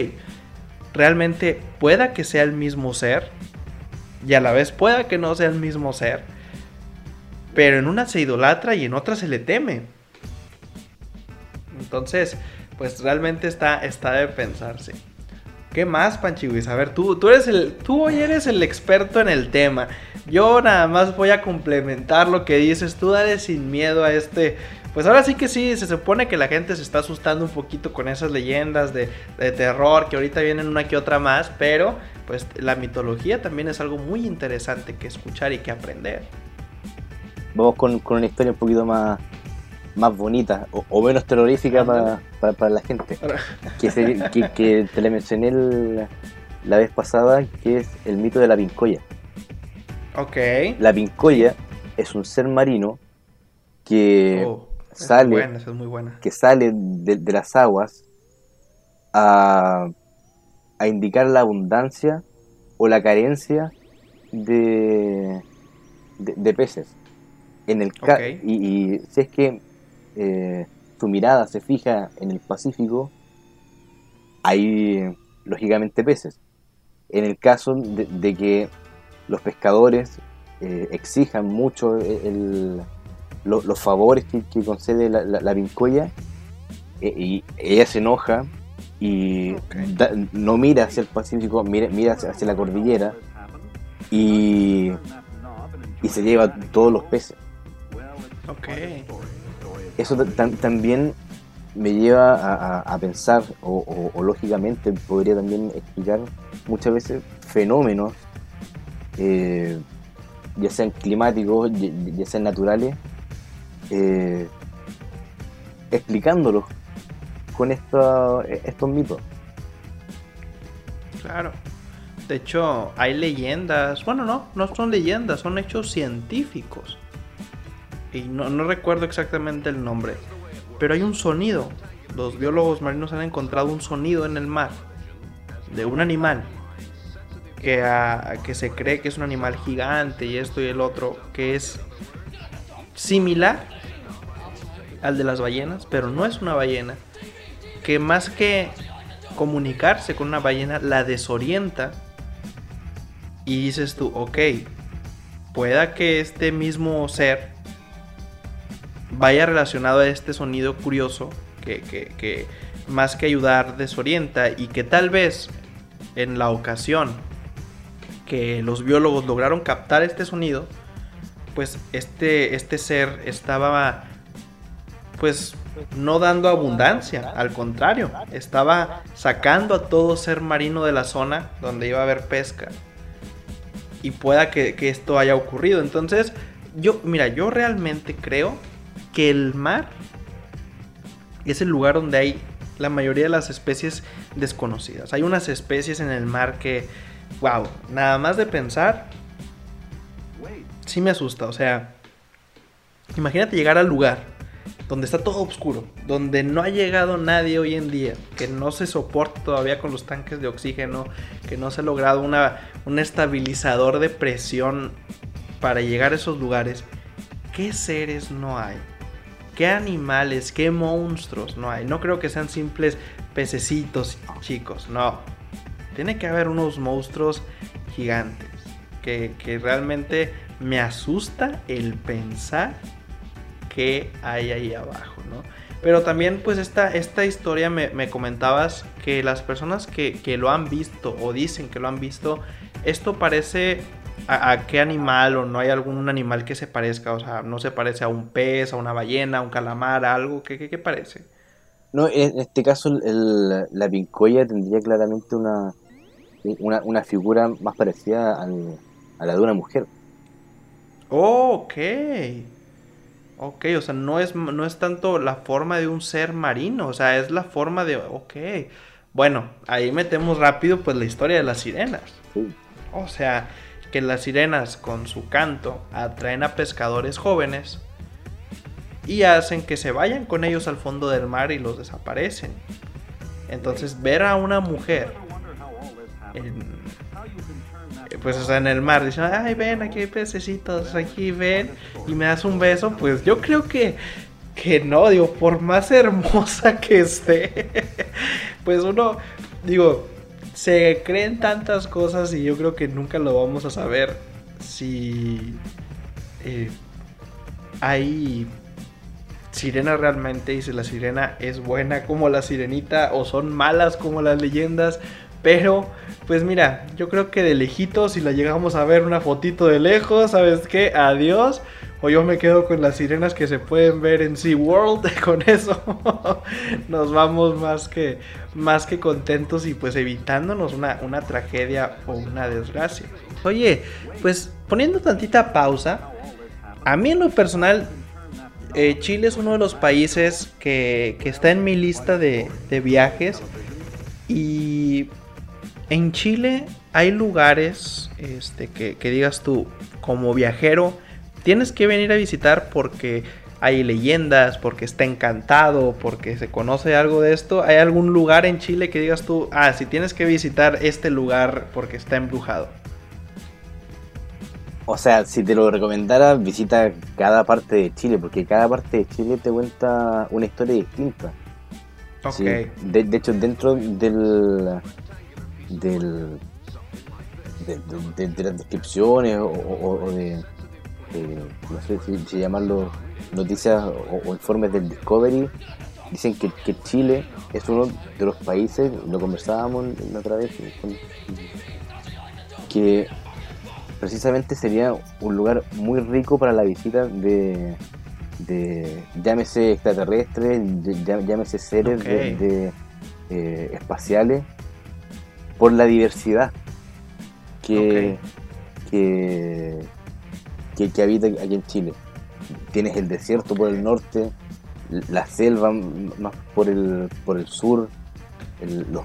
Speaker 1: realmente pueda que sea el mismo ser. Y a la vez pueda que no sea el mismo ser. Pero en una se idolatra y en otra se le teme. Entonces, pues realmente está, está de pensarse. ¿Qué más, Panchiwis? A ver, tú, tú, eres el, tú hoy eres el experto en el tema. Yo nada más voy a complementar lo que dices. Tú dale sin miedo a este. Pues ahora sí que sí, se supone que la gente se está asustando un poquito con esas leyendas de, terror, que ahorita vienen una que otra más, pero pues la mitología también es algo muy interesante que escuchar y que aprender.
Speaker 2: Vamos con, con una historia un poquito más, más bonita o, menos terrorífica para, la gente. Que, que, te le mencioné la vez pasada, que es el mito de la pincoya.
Speaker 1: Ok.
Speaker 2: La pincoya es un ser marino que oh, sale, que sale de, las aguas a, a, indicar la abundancia o la carencia de, de, peces. En el y, y, si es que eh, tu mirada se fija en el Pacífico, hay lógicamente peces. En el caso de, que los pescadores eh, exijan mucho el, los favores que, concede la, la, vincoya, eh, y ella se enoja y no mira hacia el Pacífico, mira, mira hacia la cordillera y, y se lleva todos los peces. Eso también me lleva a, pensar, o, lógicamente podría también explicar muchas veces fenómenos, eh, ya sean climáticos, ya, sean naturales, eh, explicándolos con estos mitos.
Speaker 1: Claro. De hecho, hay leyendas, bueno, no, no son leyendas, son hechos científicos. Y no, no recuerdo exactamente el nombre, pero hay un sonido. Los biólogos marinos han encontrado un sonido en el mar de un animal que, que se cree que es un animal gigante y esto y el otro, que es similar al de las ballenas, pero no es una ballena que más que comunicarse con una ballena, la desorienta. Y dices tú, ok, pueda que este mismo ser vaya relacionado a este sonido curioso que, que más que ayudar desorienta y que tal vez en la ocasión que los biólogos lograron captar este sonido, pues este, este ser estaba pues no dando abundancia, al contrario, estaba sacando a todo ser marino de la zona donde iba a haber pesca. Y pueda que, esto haya ocurrido. Entonces, yo, mira, yo realmente creo que el mar es el lugar donde hay la mayoría de las especies desconocidas. Hay unas especies en el mar que, wow, nada más de pensar, sí me asusta. O sea, imagínate llegar al lugar donde está todo oscuro, donde no ha llegado nadie hoy en día, que no se soporta todavía con los tanques de oxígeno, que no se ha logrado un estabilizador de presión para llegar a esos lugares, ¿qué seres no hay? ¿Qué animales, qué monstruos no hay? No creo que sean simples pececitos chicos, no. Tiene que haber unos monstruos gigantes que, que realmente me asusta el pensar qué hay ahí abajo, ¿no? Pero también pues esta, esta historia me, comentabas que las personas que, lo han visto o dicen que lo han visto, esto parece a, qué animal o no hay algún animal que se parezca, o sea, no se parece a un pez, a una ballena, a un calamar, a algo, ¿qué, qué, parece?
Speaker 2: No, en este caso la pincoya tendría claramente una, una, figura más parecida a la de una mujer.
Speaker 1: Oh, ok. Ok, o sea, no es, no es tanto la forma de un ser marino, o sea, es la forma de... Ok, bueno, ahí metemos rápido pues la historia de las sirenas. O sea, que las sirenas con su canto atraen a pescadores jóvenes y hacen que se vayan con ellos al fondo del mar y los desaparecen. Entonces ver a una mujer en, pues en el mar, dicen, ay, ven, aquí hay pececitos, aquí ven, y me das un beso, pues yo creo que, que no, digo, por más hermosa que esté, pues uno, digo, se creen tantas cosas y yo creo que nunca lo vamos a saber si eh, hay sirena realmente y si la sirena es buena como la sirenita o son malas como las leyendas pero, pues mira, yo creo que de lejitos, si la llegamos a ver una fotito de lejos, ¿sabes qué? Adiós. O yo me quedo con las sirenas que se pueden ver en SeaWorld. Con eso nos vamos más que, más que contentos y pues evitándonos una, una tragedia o una desgracia. Oye, pues poniendo tantita pausa, a mí en lo personal eh, Chile es uno de los países que, que está en mi lista de, de, viajes. Y en Chile hay lugares este, que, digas tú, como viajero, tienes que venir a visitar porque hay leyendas, porque está encantado, porque se conoce algo de esto. ¿Hay algún lugar en Chile que digas tú, ah, si tienes que visitar este lugar porque está embrujado?
Speaker 2: O sea, si te lo recomendara, visita cada parte de Chile, porque cada parte de Chile te cuenta una historia distinta. Ok. de, hecho, dentro del, del, de, las descripciones o, de, eh, no sé si, llamarlo noticias o, informes del Discovery, dicen que, Chile es uno de los países, lo conversábamos la otra vez, que precisamente sería un lugar muy rico para la visita de, de llámese extraterrestres, llámese seres de, eh, espaciales, por la diversidad que, que, que, habita aquí en Chile. Tienes el desierto por el norte, la selva más por el, por el sur.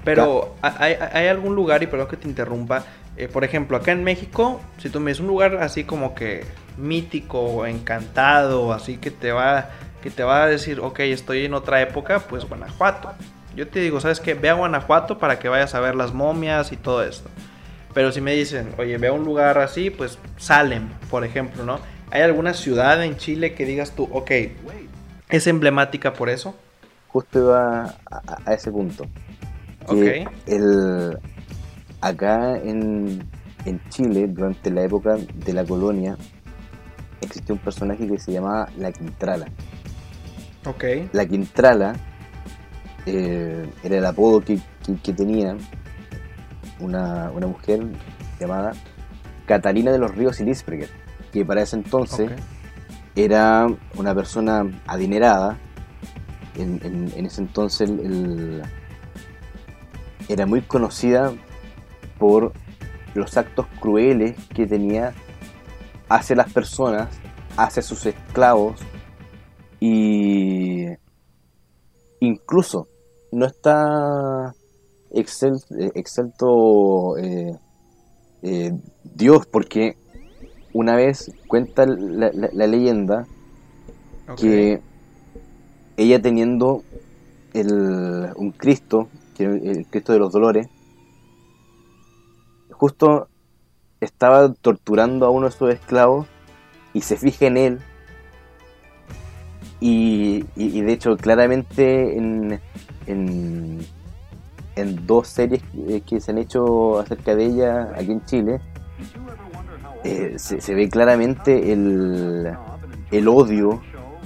Speaker 1: Pero ¿hay, hay algún lugar, y perdón que te interrumpa, eh, por ejemplo, acá en México, si tú me dices un lugar así como que mítico, encantado, así que te va, que te va a decir, ok, estoy en otra época, pues Guanajuato. Yo te digo, ¿sabes qué? Ve a Guanajuato para que vayas a ver las momias y todo esto. Pero si me dicen, oye, ve a un lugar así, pues Salem, por ejemplo, ¿no? ¿Hay alguna ciudad en Chile que digas tú, ok, es emblemática por eso?
Speaker 2: Justo iba a, ese punto. ok. El, acá en, Chile, durante la época de la colonia, existió un personaje que se llamaba La Quintrala.
Speaker 1: Ok.
Speaker 2: La Quintrala eh, era el apodo que, tenía una, mujer llamada Catalina de los Ríos Ilisberger, que para ese entonces era una persona adinerada. En, ese entonces era muy conocida por los actos crueles que tenía hacia las personas, hacia sus esclavos y incluso no está excelto eh, eh, Dios porque una vez cuenta la, leyenda que ella teniendo el, un Cristo, que el Cristo de los Dolores, justo estaba torturando a uno de sus esclavos y se fija en él. Y, de hecho, claramente en, en, dos series que se han hecho acerca de ella aquí en Chile, eh, se, ve claramente el, el odio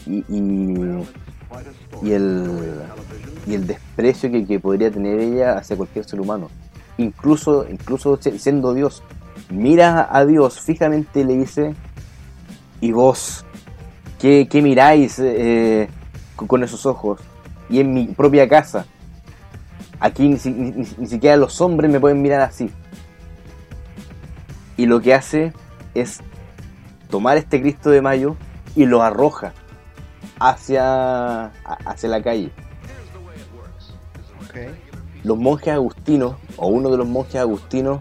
Speaker 2: y, y, el, y el desprecio que, podría tener ella hacia cualquier ser humano. Incluso, incluso siendo Dios, mira a Dios fijamente y le dice, y vos, ¿qué, miráis eh, con esos ojos? Y en mi propia casa, aquí ni, siquiera los hombres me pueden mirar así. Y lo que hace es tomar este Cristo de Mayo y lo arroja hacia, hacia la calle los monjes agustinos, o uno de los monjes agustinos,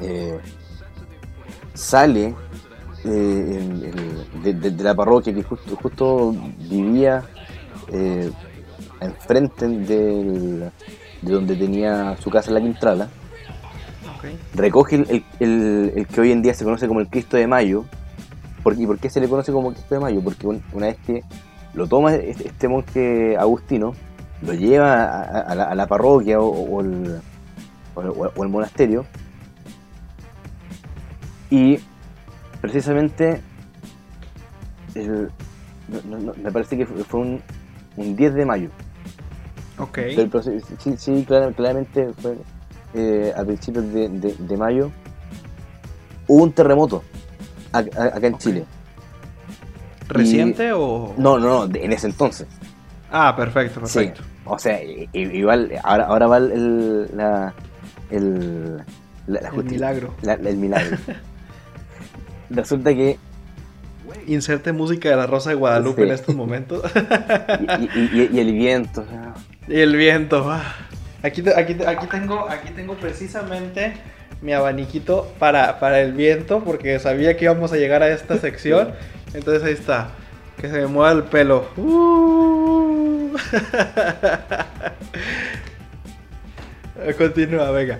Speaker 2: eh, sale eh, de, la parroquia que justo, justo vivía eh, enfrente de donde tenía su casa en la Quintrala. Recoge el, que hoy en día se conoce como el Cristo de Mayo. ¿Y por qué se le conoce como Cristo de Mayo? Porque una vez que lo toma este, este monje agustino, lo lleva a, la, parroquia o, el, monasterio y precisamente me parece que fue un, 10 de mayo.
Speaker 1: Ok.
Speaker 2: sí, sí claramente fue eh, a principios de, mayo. Hubo un terremoto acá en Chile.
Speaker 1: ¿Reciente o...?
Speaker 2: No, no, no, en ese entonces.
Speaker 1: Ah, perfecto, perfecto.
Speaker 2: O sea, igual, ahora, ahora va el, la,
Speaker 1: el, el milagro.
Speaker 2: el milagro. Resulta que...
Speaker 1: Inserte música de la Rosa de Guadalupe en estos momentos.
Speaker 2: y, el viento.
Speaker 1: Y el viento. Ah. Aquí, aquí, aquí, tengo, aquí tengo precisamente mi abaniquito para, para el viento, porque sabía que íbamos a llegar a esta sección. Entonces ahí está. Que se me mueva el pelo. Uh. Continúa, venga.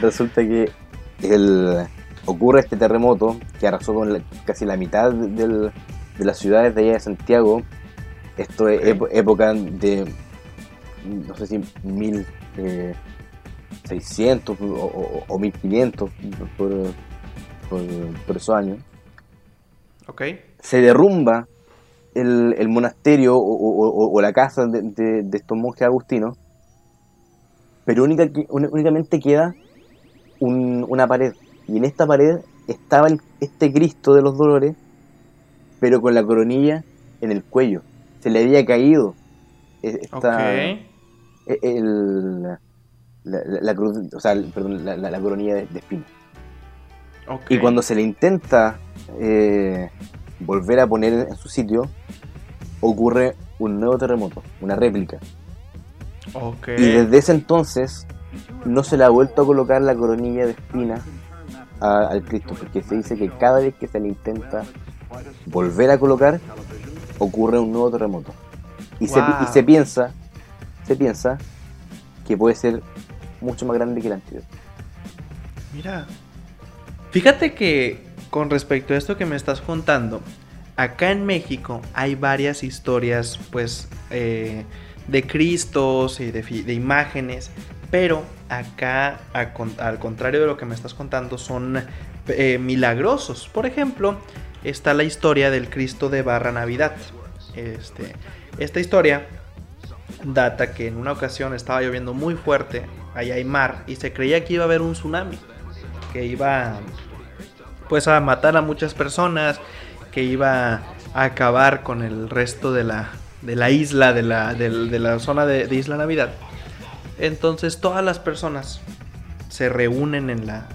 Speaker 2: Resulta, que el, ocurre este terremoto que arrasó con casi la mitad de las ciudades de allá de Santiago. Esto es época de, no sé si 1600 eh, o, o, 1500 por, por, esos años.
Speaker 1: Ok.
Speaker 2: Se derrumba el, el monasterio o, la casa de, estos monjes agustinos, pero única, únicamente queda una pared. Y en esta pared estaba este Cristo de los dolores, pero con la coronilla en el cuello. Se le había caído esta, e, el, la, o sea, perdón, la, coronilla de, espina. Y cuando se le intenta eh, volver a poner en su sitio, ocurre un nuevo terremoto, una réplica. Y desde ese entonces no se le ha vuelto a colocar la coronilla de espina al Cristo, porque se dice que cada vez que se le intenta volver a colocar, ocurre un nuevo terremoto. Y, se, y se piensa, se piensa que puede ser mucho más grande que el anterior.
Speaker 1: Mira, fíjate que con respecto a esto que me estás contando, acá en México hay varias historias, pues, eh, de Cristos y de, imágenes, pero acá, al contrario de lo que me estás contando, son eh, milagrosos. Por ejemplo, está la historia del Cristo de Barra Navidad. Este, esta historia data que en una ocasión estaba lloviendo muy fuerte, allá hay mar, y se creía que iba a haber un tsunami, que iba pues a matar a muchas personas, que iba a acabar con el resto de la, de la isla, de la, de, la zona de, Isla Navidad. Entonces todas las personas se reúnen en la,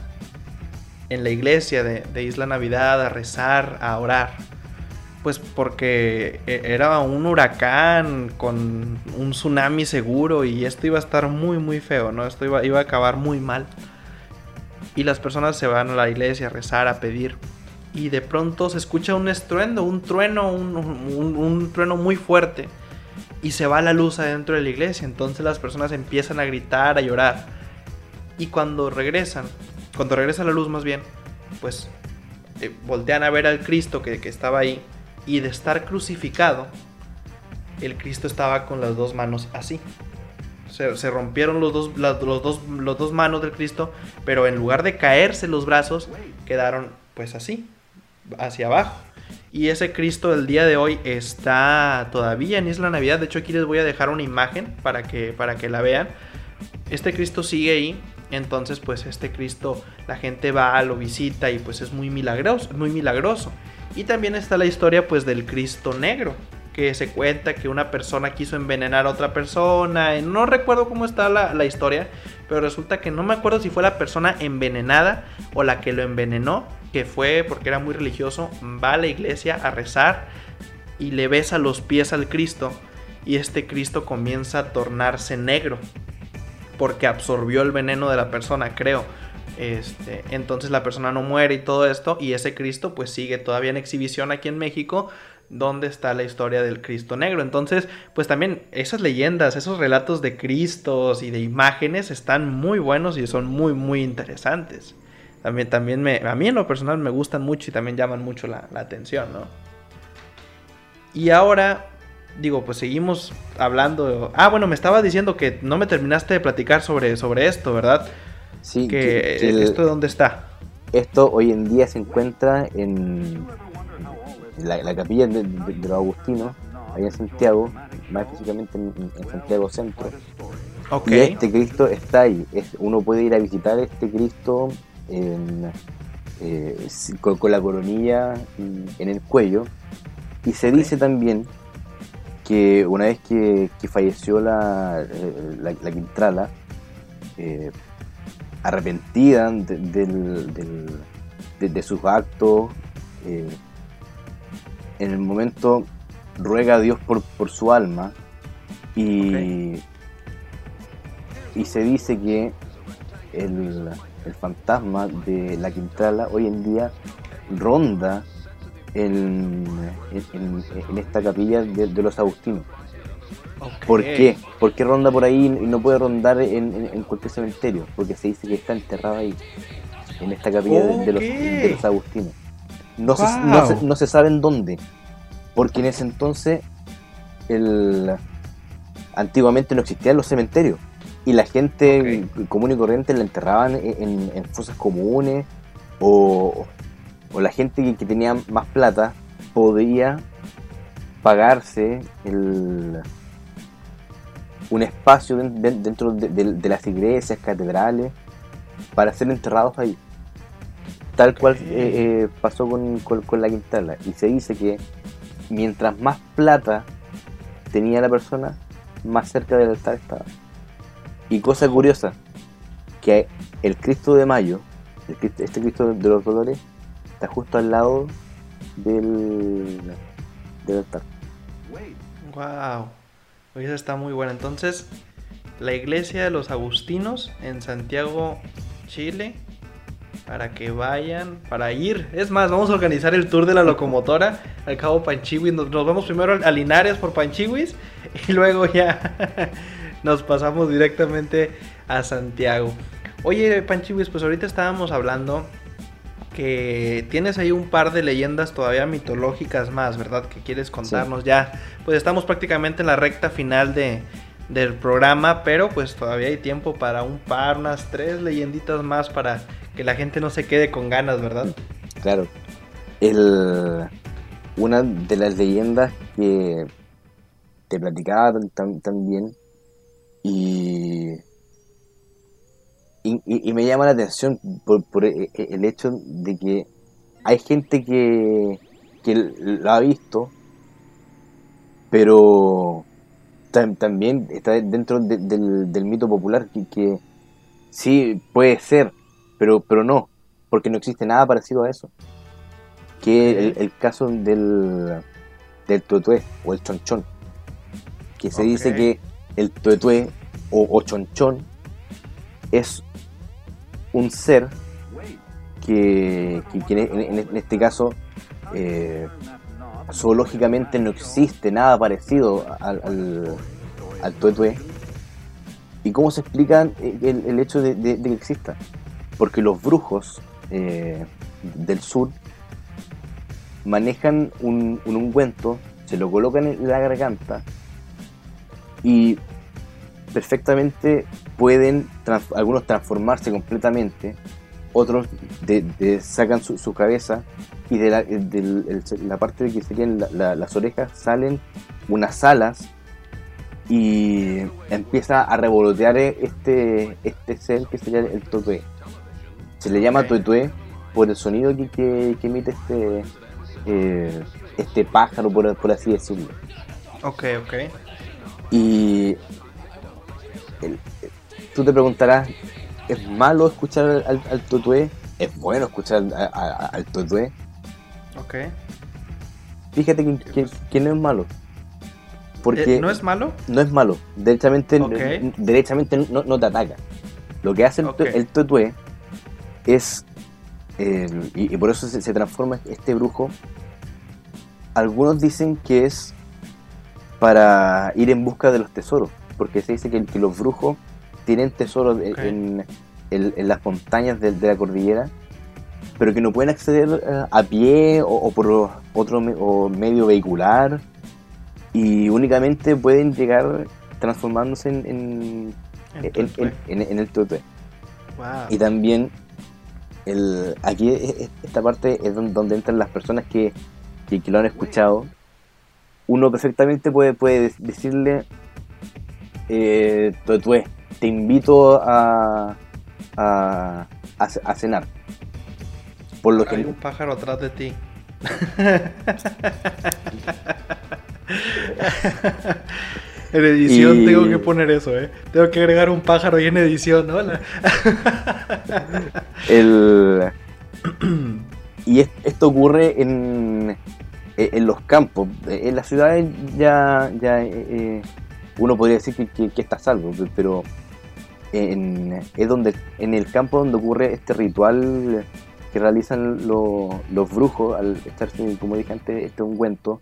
Speaker 1: en la iglesia de, Isla Navidad a rezar, a orar pues porque e, era un huracán con un tsunami seguro y esto iba a estar muy muy feo, ¿no? Esto iba a acabar muy mal. Y las personas se van a la iglesia a rezar, a pedir. Y de pronto se escucha un estruendo, un trueno, un, un trueno muy fuerte. Y se va la luz adentro de la iglesia. Entonces las personas empiezan a gritar, a llorar. Y cuando regresan, cuando regresa la luz más bien, pues eh, voltean a ver al Cristo que, que estaba ahí y de estar crucificado, el Cristo estaba con las dos manos así. Se, rompieron los dos, los, dos, los dos manos del Cristo, pero en lugar de caerse los brazos, quedaron pues así, hacia abajo. Y ese Cristo del día de hoy está todavía en Isla Navidad. De hecho, aquí les voy a dejar una imagen para que, para que la vean. Este Cristo sigue ahí. Entonces, pues este Cristo, la gente va, lo visita y pues es muy milagroso, muy milagroso. Y también está la historia pues del Cristo Negro, que se cuenta que una persona quiso envenenar a otra persona. No recuerdo cómo está la, historia, pero resulta que no me acuerdo si fue la persona envenenada o la que lo envenenó, que fue porque era muy religioso, va a la iglesia a rezar y le besa los pies al Cristo y este Cristo comienza a tornarse negro porque absorbió el veneno de la persona, creo. Este, entonces la persona no muere y todo esto. Y ese Cristo pues sigue todavía en exhibición aquí en México. Donde está la historia del Cristo negro. Entonces, pues también esas leyendas, esos relatos de Cristos y de imágenes están muy buenos y son muy, muy interesantes. También, también me, a mí en lo personal me gustan mucho y también llaman mucho la, atención, ¿no? Y ahora, digo, pues seguimos hablando. Ah, bueno, me estaba diciendo que no me terminaste de platicar sobre, sobre esto, ¿verdad?
Speaker 2: Sí,
Speaker 1: que, ¿Esto dónde está?
Speaker 2: Esto hoy en día se encuentra en la, capilla de, los agustinos, allá en Santiago, más específicamente en, Santiago Centro. Y este Cristo está ahí. uno puede ir a visitar este Cristo eh, con, la coronilla en el cuello. Y se dice también que una vez que, falleció la, la, la Quintrala, eh, arrepentida de, sus actos. Eh, en el momento ruega a Dios por, por su alma y, y se dice que el, fantasma de la Quintrala hoy en día ronda en, en, esta capilla de, los Agustinos. ¿Por qué? ¿Por qué ronda por ahí y no puede rondar en, cualquier cementerio? Porque se dice que está enterrado ahí, en esta capilla de, los, agustinos. No, se, no, se, sabe en dónde, porque en ese entonces el, antiguamente no existían los cementerios y la gente común y corriente la enterraban en, fosas comunes o, o la gente que, que tenía más plata podía pagarse el, un espacio den- den- dentro de, de- de las iglesias, catedrales, para ser enterrados ahí. Tal cual eh, eh, pasó con, con- con la Quintana. Y se dice que mientras más plata tenía la persona, más cerca del altar estaba. Y cosa curiosa, que el Cristo de Mayo, el Cristo- este Cristo de los Dolores, está justo al lado del, del altar.
Speaker 1: Wow. Esa está muy buena. Entonces, la iglesia de los Agustinos en Santiago, Chile. Para que vayan, para ir. Es más, vamos a organizar el tour de la locomotora al Cabo Panchihuis. Nos, nos vamos primero a Linares por Panchihuis y luego ya nos pasamos directamente a Santiago. Oye, Panchihuis, pues ahorita estábamos hablando que tienes ahí un par de leyendas todavía mitológicas más, ¿verdad? Que quieres contarnos ya. Pues estamos prácticamente en la recta final de, del programa, pero pues todavía hay tiempo para un par, unas tres leyenditas más para que la gente no se quede con ganas, ¿verdad?
Speaker 2: Claro. El, una de las leyendas que te platicaba tam- tam- también y, y, y- y me llama la atención por, por e- e- el hecho de que hay gente que, que lo ha visto, pero tam- también está dentro de- del, del mito popular que, que sí puede ser, pero, pero no, porque no existe nada parecido a eso. Que el, el caso del, del tuetué o el chonchón, que se dice que el tuetué o, o chonchón es un ser que, en, este caso eh, zoológicamente no existe nada parecido al, al, tuetué. ¿Y cómo se explica el, el hecho de, que exista? Porque los brujos eh, del sur manejan un ungüento, se lo colocan en la garganta y perfectamente pueden trans- algunos transformarse completamente, otros de- de- sacan su, su cabeza y de la, del- el- la parte que serían la- la- las orejas salen unas alas y empieza a revolotear este, este ser que sería el tuetué. Se le llama
Speaker 1: Ok.
Speaker 2: tuetué por el sonido que, que- que emite este, eh, este pájaro, por, por así decirlo.
Speaker 1: Ok, ok.
Speaker 2: Y el- tú te preguntarás, ¿es malo escuchar al, al tuetué? ¿Es bueno escuchar a- a- al tuetué?
Speaker 1: Ok.
Speaker 2: Fíjate que, que- que no es malo. Porque
Speaker 1: Eh, ¿No es malo?
Speaker 2: no es malo. Derechamente,
Speaker 1: Ok.
Speaker 2: derechamente no, no te ataca. Lo que hace el, tu-
Speaker 1: Ok.
Speaker 2: el tuetué es, el- y, y por eso se, se transforma este brujo, algunos dicen que es para ir en busca de los tesoros, porque se dice que, que los brujos tienen tesoros en- en, en- en las montañas de, de la cordillera, pero que no pueden acceder eh, a pie o, o por otro me- o medio vehicular, y únicamente pueden llegar transformándose en, en,
Speaker 1: En
Speaker 2: en- en- en- en el.
Speaker 1: Wow.
Speaker 2: Y también el, aquí esta parte es don- donde, entran las personas que, que, que lo han escuchado. Uno perfectamente puede, puede decirle, eh, te invito a, a, a ce- a cenar. Por lo
Speaker 1: Hay
Speaker 2: que
Speaker 1: un pájaro atrás de ti. en edición
Speaker 2: Y-
Speaker 1: tengo que poner eso, ¿eh? Tengo que agregar un pájaro ahí en edición, ¿no? La-
Speaker 2: el, y es- esto ocurre en, e, en los campos. En las ciudades ya, ya eh, eh, uno podría decir que, que- que está a salvo, pero en, es donde en el campo donde ocurre este ritual que realizan lo- los brujos al estar, como dije antes, este ungüento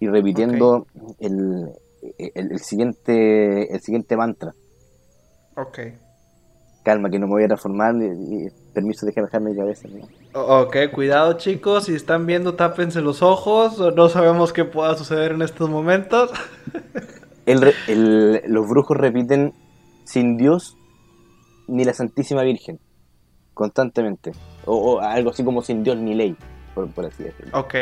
Speaker 2: y repitiendo el, el, el siguiente el siguiente mantra.
Speaker 1: ok.
Speaker 2: Calma, que no me voy a transformar. y- y permiso, déjame dejarme mi cabeza. ¿no?
Speaker 1: Ok, cuidado chicos, si están viendo tápense los ojos, no sabemos qué pueda suceder en estos momentos.
Speaker 2: El los brujos repiten sin Dios ni la Santísima Virgen constantemente. O, o algo así como sin Dios ni ley. por, por así decirlo.
Speaker 1: Ok.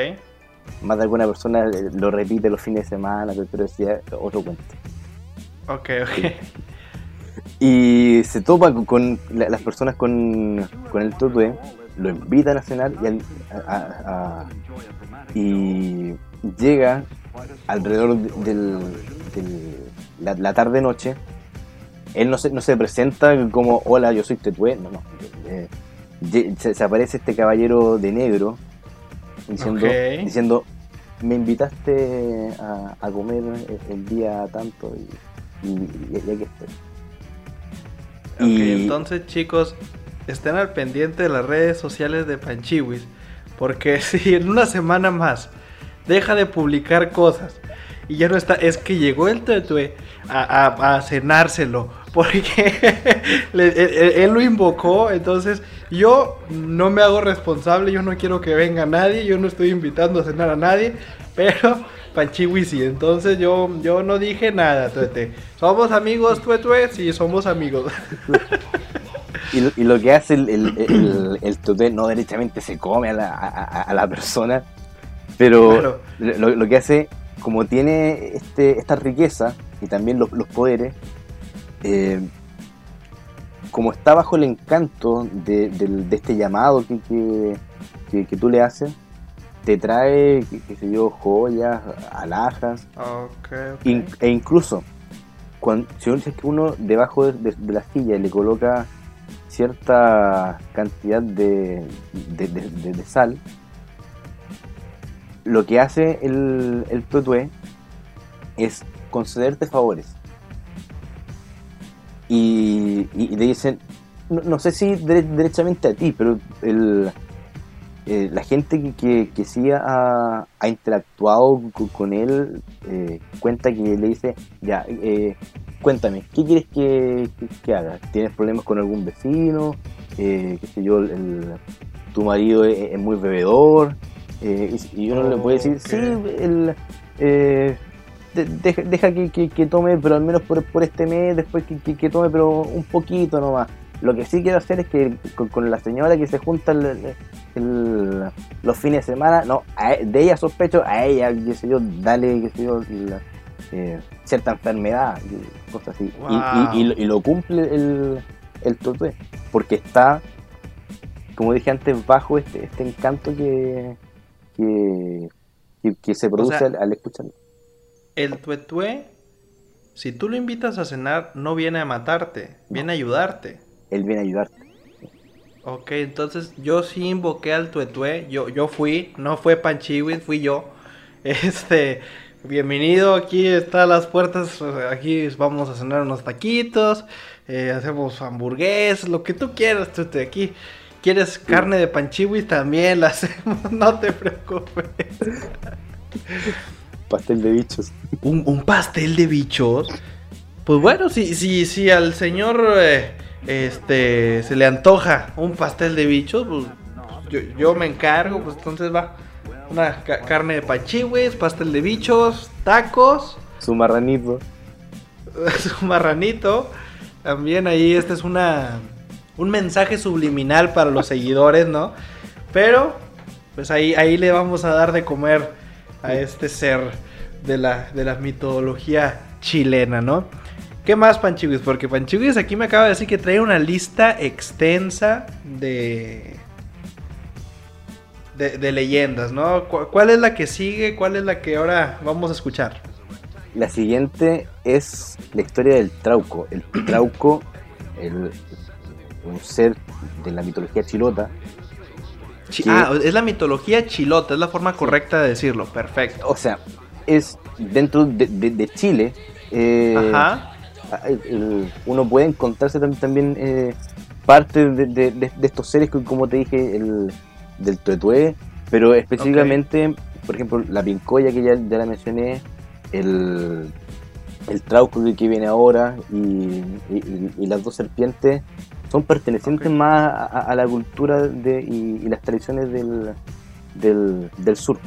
Speaker 2: Más de alguna persona eh, lo repite los fines de semana, pero decía otro cuento.
Speaker 1: Ok, ok.
Speaker 2: Y se topa con, con la- las personas con, con el tatué, lo invitan a cenar y, al- a- a- a- y llega alrededor de- la, la tarde-noche. Él no se, no se presenta como, hola, yo soy Tetué, no, no. Eh, se, se aparece este caballero de negro diciendo, diciendo me invitaste a, a comer el, día tanto y, y, y aquí estoy.
Speaker 1: Ok,
Speaker 2: Y-
Speaker 1: entonces chicos, estén al pendiente de las redes sociales de Panchiwis. Porque si en una semana más deja de publicar cosas y ya no está, es que llegó el Tetue a, a- a cenárselo. Porque le- él, él- lo invocó, entonces yo no me hago responsable, yo no quiero que venga nadie, yo no estoy invitando a cenar a nadie, pero Panchiwi sí, entonces yo, yo no dije nada, Tuete. ¿Somos amigos, Tuetue? Sí, somos amigos.
Speaker 2: Y lo, y lo que hace el, el, el, el tuté no derechamente se come a la, a, a- a la persona, pero
Speaker 1: Claro.
Speaker 2: lo, lo que hace, como tiene este, esta riqueza y también los, los poderes, eh, como está bajo el encanto de, de este llamado que, que, que- que tú le haces, te trae, qué, qué sé yo, joyas, alhajas. In- e incluso, cuando, si uno, que uno debajo de, de- la silla le coloca cierta cantidad de sal, lo que hace el, el tutué es concederte favores. Y, y- te dicen, no, sé si dere- derechamente a ti, pero el, eh, la gente que, que, que sí ha, interactuado co- con, él eh, cuenta que le dice, ya, eh, cuéntame, ¿qué quieres que, que- que haga? ¿Tienes problemas con algún vecino? Eh, ¿Qué sé yo? el- ¿Tu marido es, es muy bebedor? Eh, y, y uno le puede decir, sí, el, eh, de- deja, deja que, que- que tome, pero al menos por, por este mes, después que, que- tome, pero un poquito nomás. Lo que sí quiero hacer es que con, con la señora que se junta el- el- los fines de semana, no, a e- de ella sospecho, a ella, qué sé yo, dale, qué sé yo, la- eh, cierta enfermedad, cosas así. Y-
Speaker 1: Wow.
Speaker 2: Y, y lo- y lo cumple el, el tutué, porque está, como dije antes, bajo este, este encanto que, que, que- que se produce
Speaker 1: sea,
Speaker 2: al, al escucharlo.
Speaker 1: El tuetue, si tú lo invitas a cenar, no viene a matarte, viene a ayudarte.
Speaker 2: Él viene a ayudarte.
Speaker 1: Ok, entonces yo sí invoqué al tuetue, yo, yo fui, no fue Panchiwis, fui yo. Este, bienvenido, aquí están las puertas, aquí vamos a cenar unos taquitos, eh, hacemos hamburguesas, lo que tú quieras, tuete, aquí. ¿Quieres carne de Panchiwis? También la hacemos, no te preocupes.
Speaker 2: Pastel de bichos.
Speaker 1: un, un pastel de bichos. Pues bueno, si, si, si al señor eh, este se le antoja un pastel de bichos, pues yo, yo me encargo, pues entonces va. Una ca- carne de pachihues, pastel de bichos, tacos,
Speaker 2: Su marranito.
Speaker 1: su marranito. También ahí este es una un mensaje subliminal para los seguidores, ¿no? Pero pues ahí ahí le vamos a dar de comer a este ser de la de la mitología chilena, ¿no? ¿Qué más Panchiguis? Porque Panchiguis aquí me acaba de decir que trae una lista extensa de de, de leyendas, ¿no? ¿Cu- ¿Cuál es la que sigue? ¿Cuál es la que ahora vamos a escuchar?
Speaker 2: La siguiente es la historia del Trauco. El Trauco, el- un ser de la mitología chilota.
Speaker 1: Ah, es la mitología chilota, es la forma correcta de decirlo, perfecto.
Speaker 2: o sea, es dentro de, de- de Chile. eh,
Speaker 1: Ajá.
Speaker 2: uno puede encontrarse tam- también eh, parte de, de- estos seres, que, como te dije, el, del tuetué, pero específicamente, por ejemplo, la pincoya que ya, ya la mencioné, el, el trauco que, que viene ahora y, y- y las dos serpientes son pertenecientes más a, a la cultura de, y, y las tradiciones del, del, del sur.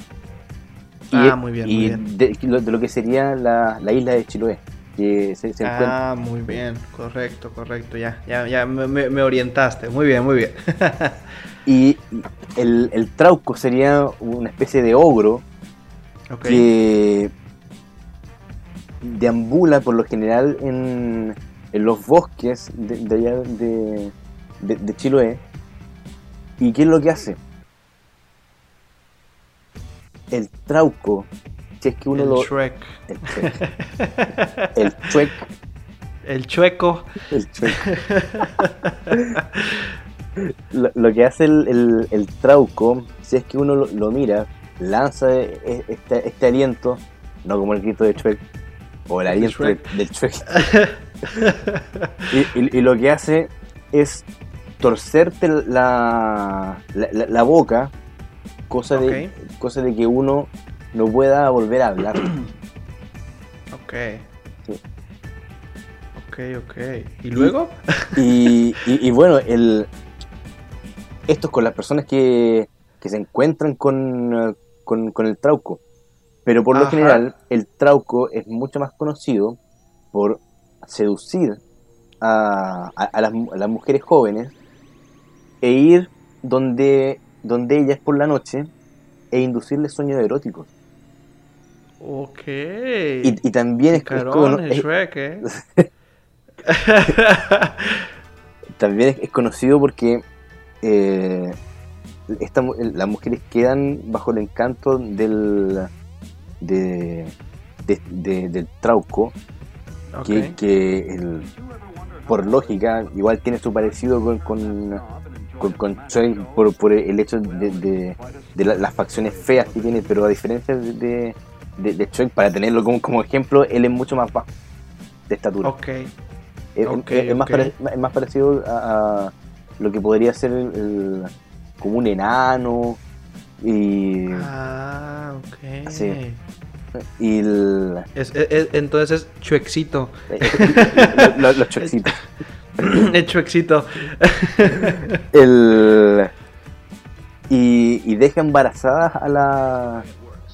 Speaker 1: Ah, muy bien,
Speaker 2: y
Speaker 1: muy bien.
Speaker 2: De, lo, de lo que sería la, la isla de Chiloé, que se, se encuentra
Speaker 1: Ah, muy bien, correcto, correcto, ya, ya, ya me, orientaste, muy bien, muy bien.
Speaker 2: Y el, el trauco sería una especie de ogro que deambula por lo general en, en los bosques de, de allá de, de, de Chiloé. ¿Y qué es lo que hace? El trauco, si es que uno
Speaker 1: el
Speaker 2: lo...
Speaker 1: Shrek.
Speaker 2: El chuec. El chuec.
Speaker 1: El chueco.
Speaker 2: El chuec. lo, lo que hace el, el- el trauco, si es que uno lo, lo mira, lanza e- e- este, este aliento, no como el grito de Shrek, o el aliento de-
Speaker 1: Shrek.
Speaker 2: del Shrek. y, y- y lo que hace es torcerte la, la, la- la boca, cosa de, cosa de que uno no pueda volver a hablar.
Speaker 1: Ok.
Speaker 2: Sí.
Speaker 1: Ok, ok. ¿Y luego?
Speaker 2: Y, y- y bueno, el, esto es con las personas que, que se encuentran con, con, con el trauco. Pero por lo general, el trauco es mucho más conocido por seducir a, a- a las, a las mujeres jóvenes e ir donde, donde ellas por la noche e inducirles sueños eróticos.
Speaker 1: Ok.
Speaker 2: Y, y también es,
Speaker 1: Carón, Shrek, ¿eh?
Speaker 2: también es, es conocido porque eh, esta las mujeres quedan bajo el encanto del de, de- de- del trauco que, que el- por lógica igual tiene su parecido con con, con, con por, por el hecho de, de- de la- las facciones feas que tiene pero a diferencia de, de, de- para tenerlo como, como ejemplo él es mucho más bajo de estatura
Speaker 1: Ok.
Speaker 2: es,
Speaker 1: Ok,
Speaker 2: es- es más pare- es más parecido a, a lo que podría ser el, el- como un enano y,
Speaker 1: Ah, ok.
Speaker 2: Sí. Y el-
Speaker 1: Es, es- es- entonces es chuexito.
Speaker 2: lo- lo- los chocitos.
Speaker 1: el chuexito.
Speaker 2: El, y, y deja embarazadas a, la,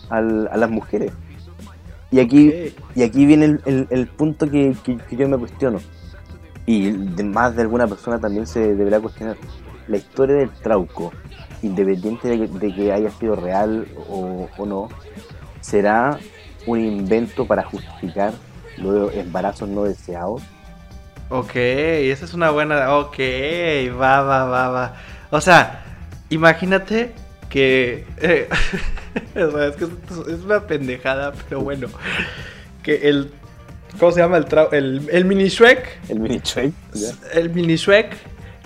Speaker 2: a las mujeres. Y aquí, y aquí viene el, el- el punto que, que- que yo me cuestiono. Y de más de alguna persona también se deberá cuestionar. La historia del trauco, independiente de que, de que haya sido real o, o no, será un invento para justificar los embarazos no deseados.
Speaker 1: Ok, esa es una buena. Ok, va, va, va, va. O sea, imagínate que. eh, es que esto es una pendejada, pero bueno. Que el. ¿Cómo se llama? El, trau- el, el mini Shrek.
Speaker 2: El mini Shrek.
Speaker 1: El mini Shrek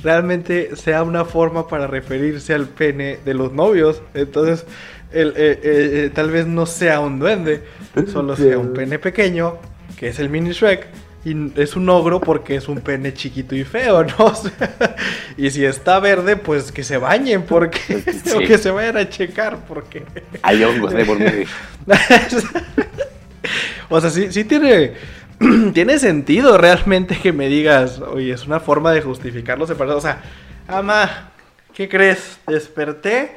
Speaker 1: realmente sea una forma para referirse al pene de los novios. Entonces, el, eh, eh, eh, tal vez no sea un duende, solo sea un pene pequeño, que es el mini Shrek. Y es un ogro porque es un pene chiquito y feo, ¿no? O sea, y si está verde, pues que se bañen, porque.
Speaker 2: Sí.
Speaker 1: O que se vayan a checar, porque.
Speaker 2: Hay hongos de por medio.
Speaker 1: o sea, sí, sí tiene, tiene sentido realmente que me digas, oye, es una forma de justificar los separados. O sea, ama, ¿qué crees? Desperté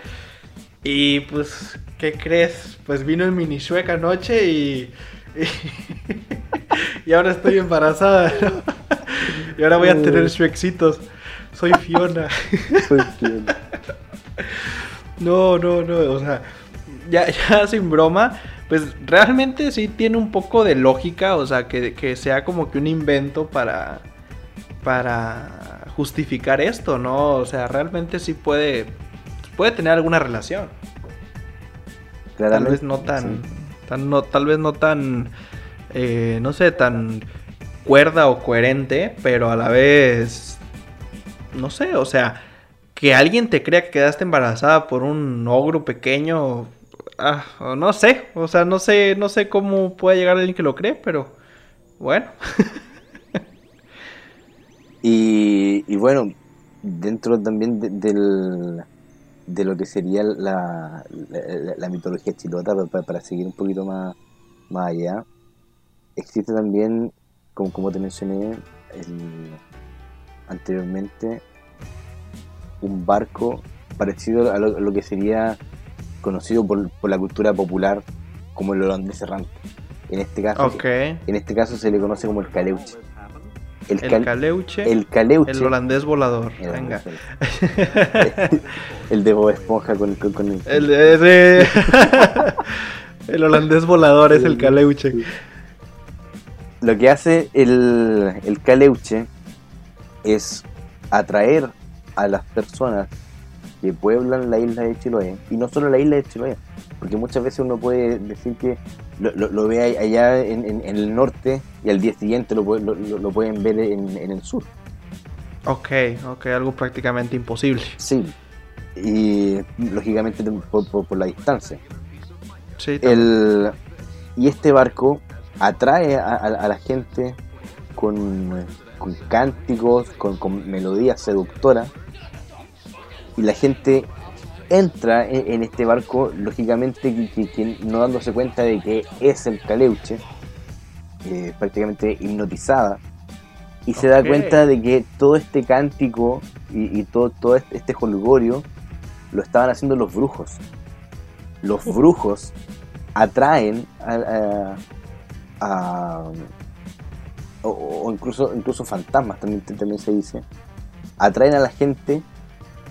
Speaker 1: y pues, ¿qué crees? Pues vino el mini Shrek anoche y... Y, y ahora estoy embarazada, ¿no? Y ahora voy a tener Shreksitos. Soy Fiona. No, no, no, o sea, ya, ya sin broma, pues realmente sí tiene un poco de lógica, o sea, que, que sea como que un invento para, para justificar esto, ¿no? O sea, realmente sí puede, puede tener alguna relación. Tal
Speaker 2: Claramente,
Speaker 1: vez no tan,
Speaker 2: sí.
Speaker 1: tan no, tal vez no tan, eh, no sé, tan cuerda o coherente, pero a la vez, no sé, o sea, que alguien te crea que quedaste embarazada por un ogro pequeño, ah, no sé, o sea, no sé, no sé cómo puede llegar alguien que lo cree, pero bueno,
Speaker 2: Y, y bueno, dentro también de, del, de lo que sería la, la, la mitología chilota, pa- pa- para, seguir un poquito más, más allá, existe también, como, como te mencioné el- anteriormente, un barco parecido a lo, a lo que sería conocido por, por la cultura popular como el holandés errante. En este caso, en este caso se le conoce como el caleuche.
Speaker 1: El,
Speaker 2: cal-
Speaker 1: caleuche.
Speaker 2: el caleuche.
Speaker 1: el holandés volador.
Speaker 2: el-
Speaker 1: Venga.
Speaker 2: el de Bob Esponja con, con, con el.
Speaker 1: El, ese- el holandés volador es el caleuche.
Speaker 2: Lo que hace el, el caleuche es atraer a las personas que pueblan la isla de Chiloé, y no solo la isla de Chiloé, porque muchas veces uno puede decir que lo, lo- lo ve allá en, en- en el norte y al día siguiente lo, lo- lo- lo pueden ver en, en el sur.
Speaker 1: Ok, ok, algo prácticamente imposible.
Speaker 2: Sí, y lógicamente por, por- por la distancia.
Speaker 1: Sí,
Speaker 2: El, y este barco atrae a, a- a la gente con, con cánticos, con, con melodías seductoras. Y la gente entra en, en este barco, lógicamente, que, que- que no dándose cuenta de que es el caleuche, eh, prácticamente hipnotizada. Y se da cuenta de que todo este cántico y, y todo, todo este, este jolgorio lo estaban haciendo los brujos. Los brujos atraen a, a- a- o, o incluso incluso fantasmas también también se dice atraen a la gente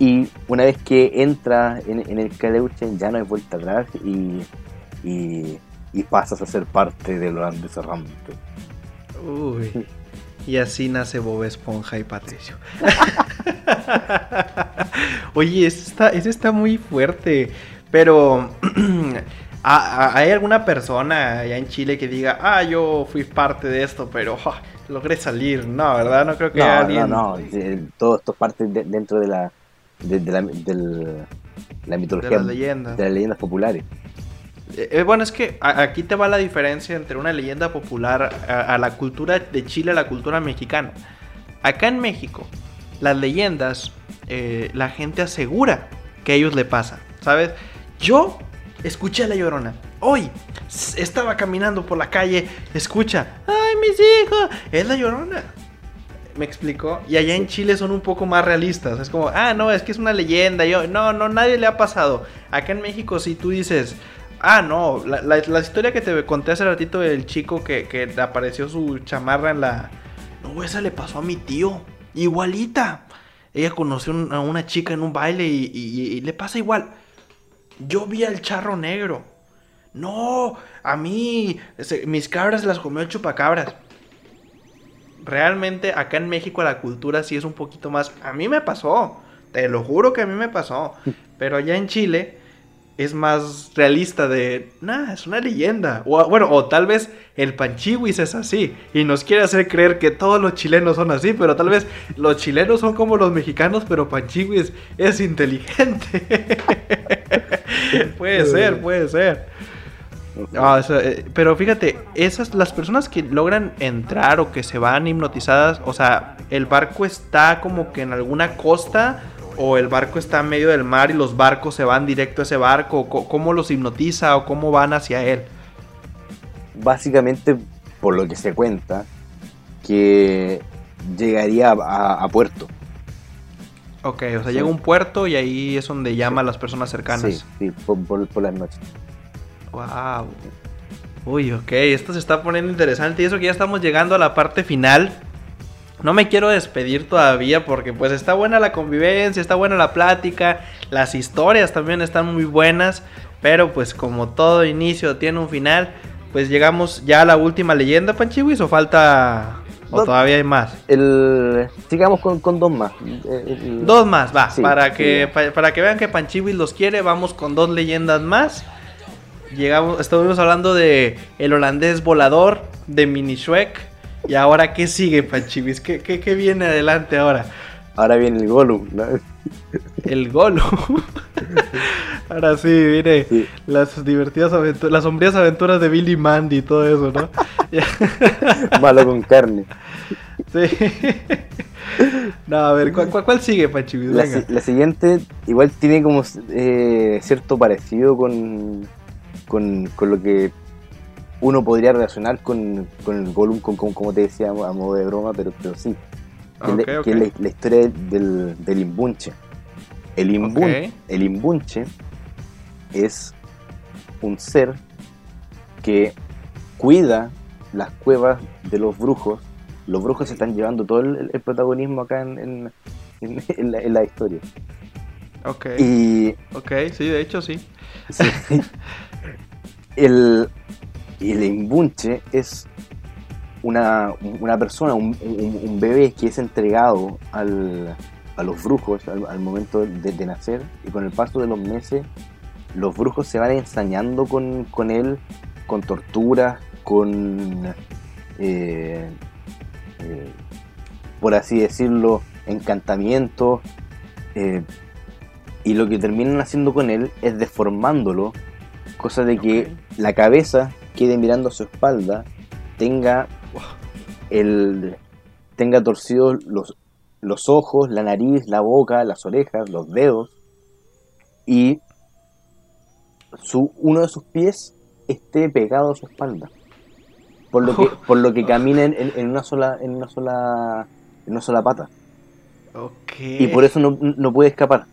Speaker 2: y una vez que entra en, en el caleuche ya no hay vuelta atrás y, y, y pasas a ser parte del holandés errante.
Speaker 1: Uy. Y así nace Bob Esponja y Patricio. Oye, ese está, ese está muy fuerte. Pero, ¿ha- ha- ¿hay alguna persona allá en Chile que diga, ah, yo fui parte de esto, pero logré salir? No, ¿verdad? No creo que haya
Speaker 2: No,
Speaker 1: alguien.
Speaker 2: no, no, todo esto es parte de- dentro de la de, de la, del- la
Speaker 1: De
Speaker 2: mitología
Speaker 1: las leyendas.
Speaker 2: de las leyendas populares.
Speaker 1: Eh, eh, bueno, es que a- aquí te va la diferencia entre una leyenda popular a, a la cultura de Chile, a la cultura mexicana. Acá en México, las leyendas, eh, la gente asegura que a ellos le pasa, ¿sabes? Yo escuché a la llorona. Hoy estaba caminando por la calle, escucha, ¡ay, mis hijos! Es la llorona. ¿Me explicó? Y allá en Chile son un poco más realistas. Es como, ah, no, es que es una leyenda. Yo, no, no, nadie le ha pasado. Acá en México, si tú dices, ah, no, la, la- historia que te conté hace ratito del chico que, que apareció su chamarra en la. No, esa le pasó a mi tío. Igualita. Ella conoció a una chica en un baile y, y- le pasa igual. Yo vi al charro negro. No, a mí, mis cabras las comió el chupacabras realmente acá en México la cultura sí es un poquito más. A mí me pasó, te lo juro que a mí me pasó. Pero allá en Chile es más realista de, nah, es una leyenda. O bueno, o tal vez el panchiwis es así y nos quiere hacer creer que todos los chilenos son así, pero tal vez los chilenos son como los mexicanos, pero panchiwis es inteligente. puede ser, puede ser. Ah, o sea, eh, pero fíjate, esas las personas que logran entrar o que se van hipnotizadas, o sea, el barco está como que en alguna costa o el barco está en medio del mar y los barcos se van directo a ese barco, cómo los hipnotiza o cómo van hacia él.
Speaker 2: Básicamente, por lo que se cuenta, que llegaría a, puerto.
Speaker 1: Ok, o sea,
Speaker 2: Sí.
Speaker 1: llega a un puerto y ahí es donde llama a las personas cercanas.
Speaker 2: Sí, sí, por, por- por las noches.
Speaker 1: Wow. Uy, ok, esto se está poniendo interesante y eso que ya estamos llegando a la parte final. No me quiero despedir todavía porque pues está buena la convivencia, está buena la plática, las historias también están muy buenas, pero pues como todo inicio tiene un final, pues llegamos ya a la última leyenda, Panchiwis, o falta o
Speaker 2: No.
Speaker 1: todavía hay más.
Speaker 2: El, sigamos con, con dos más. El-
Speaker 1: Dos más, va,
Speaker 2: Sí,
Speaker 1: para
Speaker 2: sí,
Speaker 1: que
Speaker 2: ya.
Speaker 1: pa- para que vean que Panchiwis los quiere, vamos con dos leyendas más. Llegamos, estuvimos hablando de el holandés volador de Mini Shrek. Y ahora, ¿qué sigue, Panchiwis? ¿Qué, qué, qué viene adelante ahora?
Speaker 2: Ahora viene el Gollum. ¿no?
Speaker 1: El golo. ahora sí.
Speaker 2: Sí.
Speaker 1: Las divertidas aventuras, las sombrías aventuras de Billy Mandy y todo eso, ¿no?
Speaker 2: Malo con carne.
Speaker 1: sí. no, a ver, ¿cuál, cuál, cuál sigue?
Speaker 2: La, si- la siguiente igual tiene como eh, cierto parecido con, con, con lo que uno podría relacionar con, con el Gollum, con, con- como te decía a modo de broma, pero, pero sí. Que, es la-
Speaker 1: Ok, ok.
Speaker 2: que es la, la historia del, del imbunche. El, imbun- el imbunche es un ser que cuida las cuevas de los brujos los brujos se están llevando todo el, protagonismo acá en, en, la, historia.
Speaker 1: Ok. Y, ok, sí, de hecho sí.
Speaker 2: el, el embunche es una, persona, un, bebé que es entregado al, a los brujos al, momento de, nacer y con el paso de los meses los brujos se van ensañando con, con él, con torturas, con, eh, eh, por así decirlo, encantamientos. Eh, y lo que terminan haciendo con él es deformándolo, cosa de que la cabeza quede mirando a su espalda, tenga el tenga torcidos los, los ojos, la nariz, la boca, las orejas, los dedos y su, uno de sus pies esté pegado a su espalda. Por lo que, por lo que caminen en, una sola, en una sola, en una sola pata. Y por eso no, puede escapar.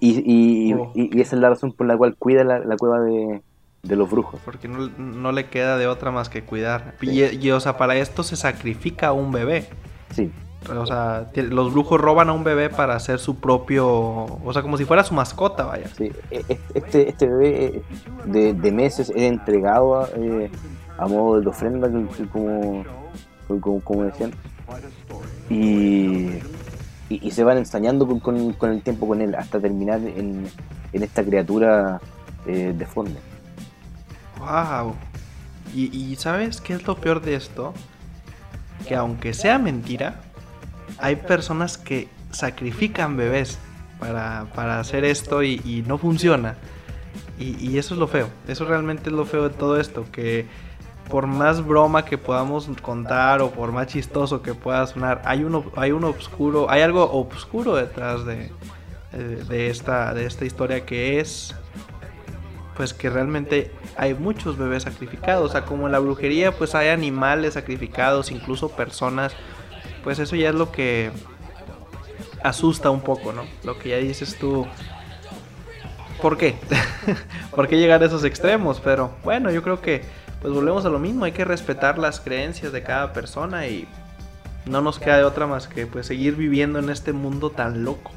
Speaker 2: Y, oh. y, y, esa es la razón por la cual cuida la, cueva de, los brujos.
Speaker 1: Porque no, le queda de otra más que cuidar. Y, y, o sea, para esto se sacrifica a un bebé.
Speaker 2: Sí.
Speaker 1: O sea, los brujos roban a un bebé para hacer su propio. O sea, como si fuera su mascota, vaya.
Speaker 2: Sí, e, e, este, este bebé de, de meses es entregado a, eh, modo de ofrenda, como, como, decían. Y, y, se van ensañando con, el tiempo con él hasta terminar en, esta criatura eh, deforme.
Speaker 1: ¡Wow! Y, y ¿sabes qué es lo peor de esto? Que aunque sea mentira, hay personas que sacrifican bebés para, hacer esto y, no funciona. Y, eso es lo feo. Eso realmente es lo feo de todo esto. Que por más broma que podamos contar o por más chistoso que pueda sonar, hay uno, hay un oscuro, hay algo oscuro detrás de, de, esta, de esta historia que es pues que realmente hay muchos bebés sacrificados. O sea, como en la brujería, pues hay animales sacrificados, incluso personas pues eso ya es lo que asusta un poco, ¿no? Lo que ya dices tú. ¿Por qué? ¿Por qué llegar a esos extremos? Pero bueno, yo creo que pues volvemos a lo mismo, hay que respetar las creencias de cada persona y no nos queda de otra más que pues seguir viviendo en este mundo tan loco.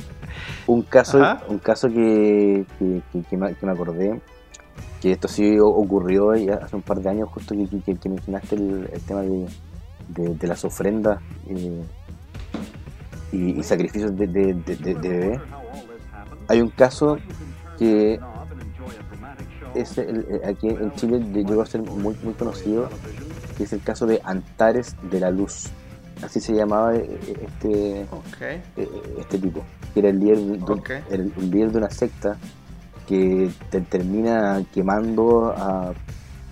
Speaker 2: un caso, un caso que, que, me, acordé, que esto sí ocurrió hace un par de años, justo que, mencionaste el tema de, de, las ofrendas eh, y, sacrificios de, bebé. Hay un caso que es aquí en Chile llegó a ser muy, muy conocido, que es el caso de Antares de la Luz. Así se llamaba eh, este, eh, este tipo, que era el líder, de, el, líder de una secta que termina quemando a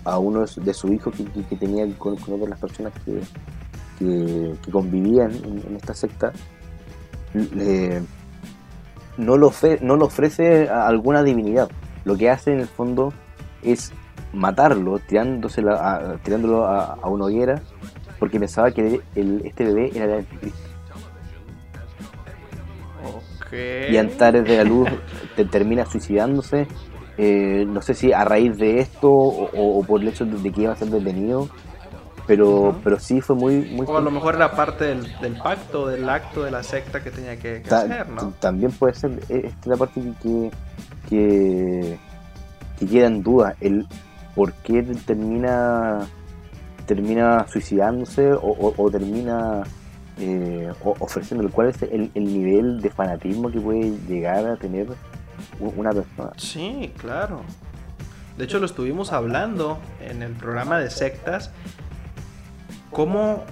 Speaker 2: a uno de sus hijos que, tenía con, con, otras personas que, que, convivían en, esta secta, no, lo no lo ofrece a alguna divinidad. Lo que hace en el fondo es matarlo, tirándosela tirándolo a, una hoguera, porque pensaba que este bebé era el anticristo. Y Antares de la Luz termina suicidándose eh, no sé si a raíz de esto o, por el hecho de que iba a ser detenido, pero, pero sí fue muy, muy...
Speaker 1: O a lo mejor era parte del, pacto, del acto de la secta que tenía que, hacer, ¿no?
Speaker 2: También puede ser, eh, esta es la parte que, que, que queda en duda, el por qué termina termina suicidándose o, termina eh, ofreciendo cuál es el, el nivel de fanatismo que puede llegar a tener una persona.
Speaker 1: Sí, claro. De hecho, lo estuvimos hablando en el programa de sectas. Cómo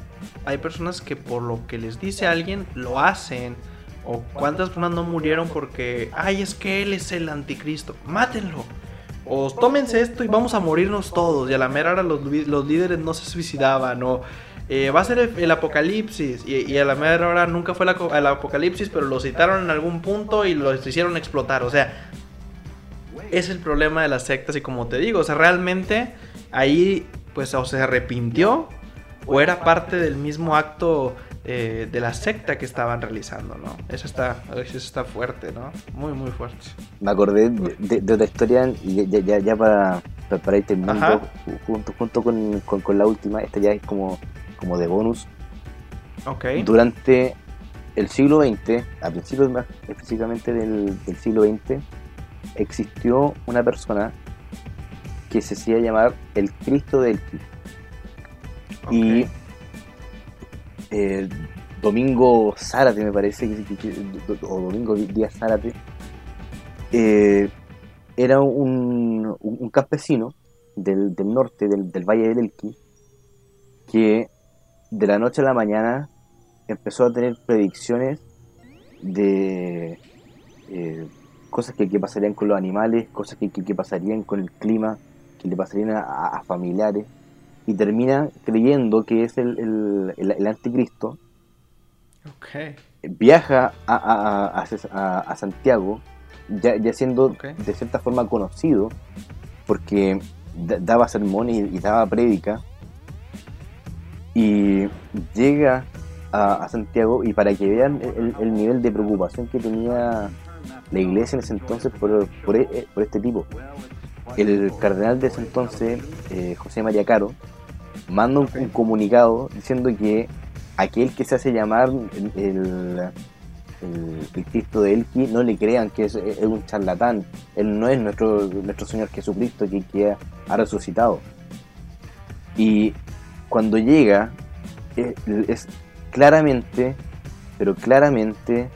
Speaker 1: hay personas que por lo que les dice alguien lo hacen. O cuántas personas no murieron porque, ay, es que él es el anticristo. Mátenlo. O tómense esto y vamos a morirnos todos. Y a la mera hora los, los líderes no se suicidaban. O eh, va a ser el, apocalipsis. Y, a la mera hora nunca fue el apocalipsis, pero lo citaron en algún punto y lo hicieron explotar. O sea, es el problema de las sectas. Y como te digo, o sea, realmente ahí, pues, o se arrepintió o era parte del mismo acto eh, de la secta que estaban realizando, ¿no? Eso está, eso está fuerte, ¿no? Muy, muy fuerte.
Speaker 2: Me acordé de, otra historia, y ya, ya, para, para ir terminando junto, junto con, con, la última, esta ya es como, como de bonus.
Speaker 1: Okay.
Speaker 2: Durante el siglo XX, a principios más específicamente del, siglo XX, existió una persona que se hacía llamar el Cristo del Y eh, Domingo Zárate, me parece, o Domingo Díaz Zárate, eh, era un, campesino del, norte, del, Valle del Elqui, que de la noche a la mañana empezó a tener predicciones de eh, cosas que, pasarían con los animales, cosas que, pasarían con el clima, que le pasarían a, familiares, y termina creyendo que es el, el, anticristo. Viaja a, a, Santiago, ya, siendo de cierta forma conocido, porque daba sermones y, y daba prédica, y llega a, Santiago y para que vean el, nivel de preocupación que tenía la iglesia en ese entonces por, por, e, este tipo. El cardenal de ese entonces, eh, José María Caro, manda un, comunicado diciendo que aquel que se hace llamar el, el, Cristo de Elqui no le crean que es, un charlatán. Él no es nuestro, nuestro Señor Jesucristo que, que ha resucitado. Y cuando llega, es, claramente, pero claramente,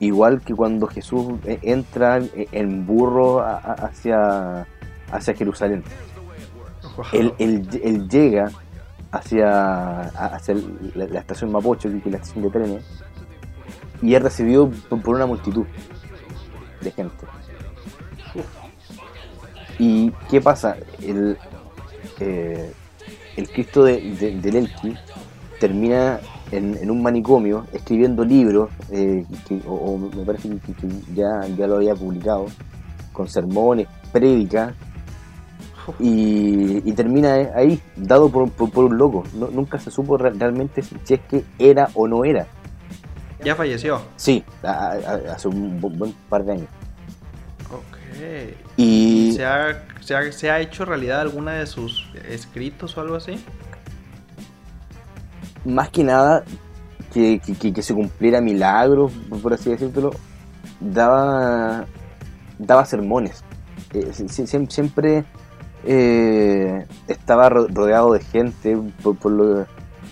Speaker 2: igual que cuando Jesús eh, entra en burro hacia, hacia Jerusalén. Él, llega hacia, hacia la, estación Mapocho, que es la estación de trenes, y es recibido por, una multitud de gente. ¿Y qué pasa? El, eh, el Cristo de, del Elqui termina en, un manicomio escribiendo libros, eh, o, me parece que, ya, ya lo había publicado, con sermones, prédicas, y, termina ahí, dado por, un loco. nunca se supo realmente si es que era o no era.
Speaker 1: ¿Ya falleció?
Speaker 2: Sí, hace un buen par de años.
Speaker 1: Ok. ¿Y ¿Se ha, se, ha, ¿Se ha hecho realidad alguna de sus escritos o algo así?
Speaker 2: más que nada que, se cumpliera milagros, por así decirlo, daba, daba sermones. Eh, siempre eh, estaba rodeado de gente por, lo,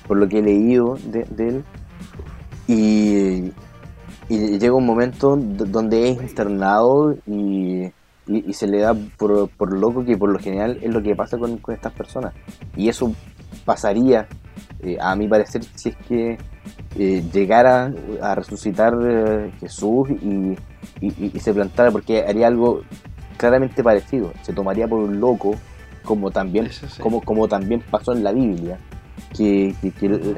Speaker 2: por lo que he leído de, él. Y, llega un momento donde es internado y, se le da por, por, loco que por lo general es lo que pasa con, con estas personas. Y eso pasaría eh, a mi parecer, si es que eh, llegara a resucitar eh, Jesús y, se plantara, porque haría algo claramente parecido, se tomaría por un loco, como también, como, como también pasó en la Biblia, que,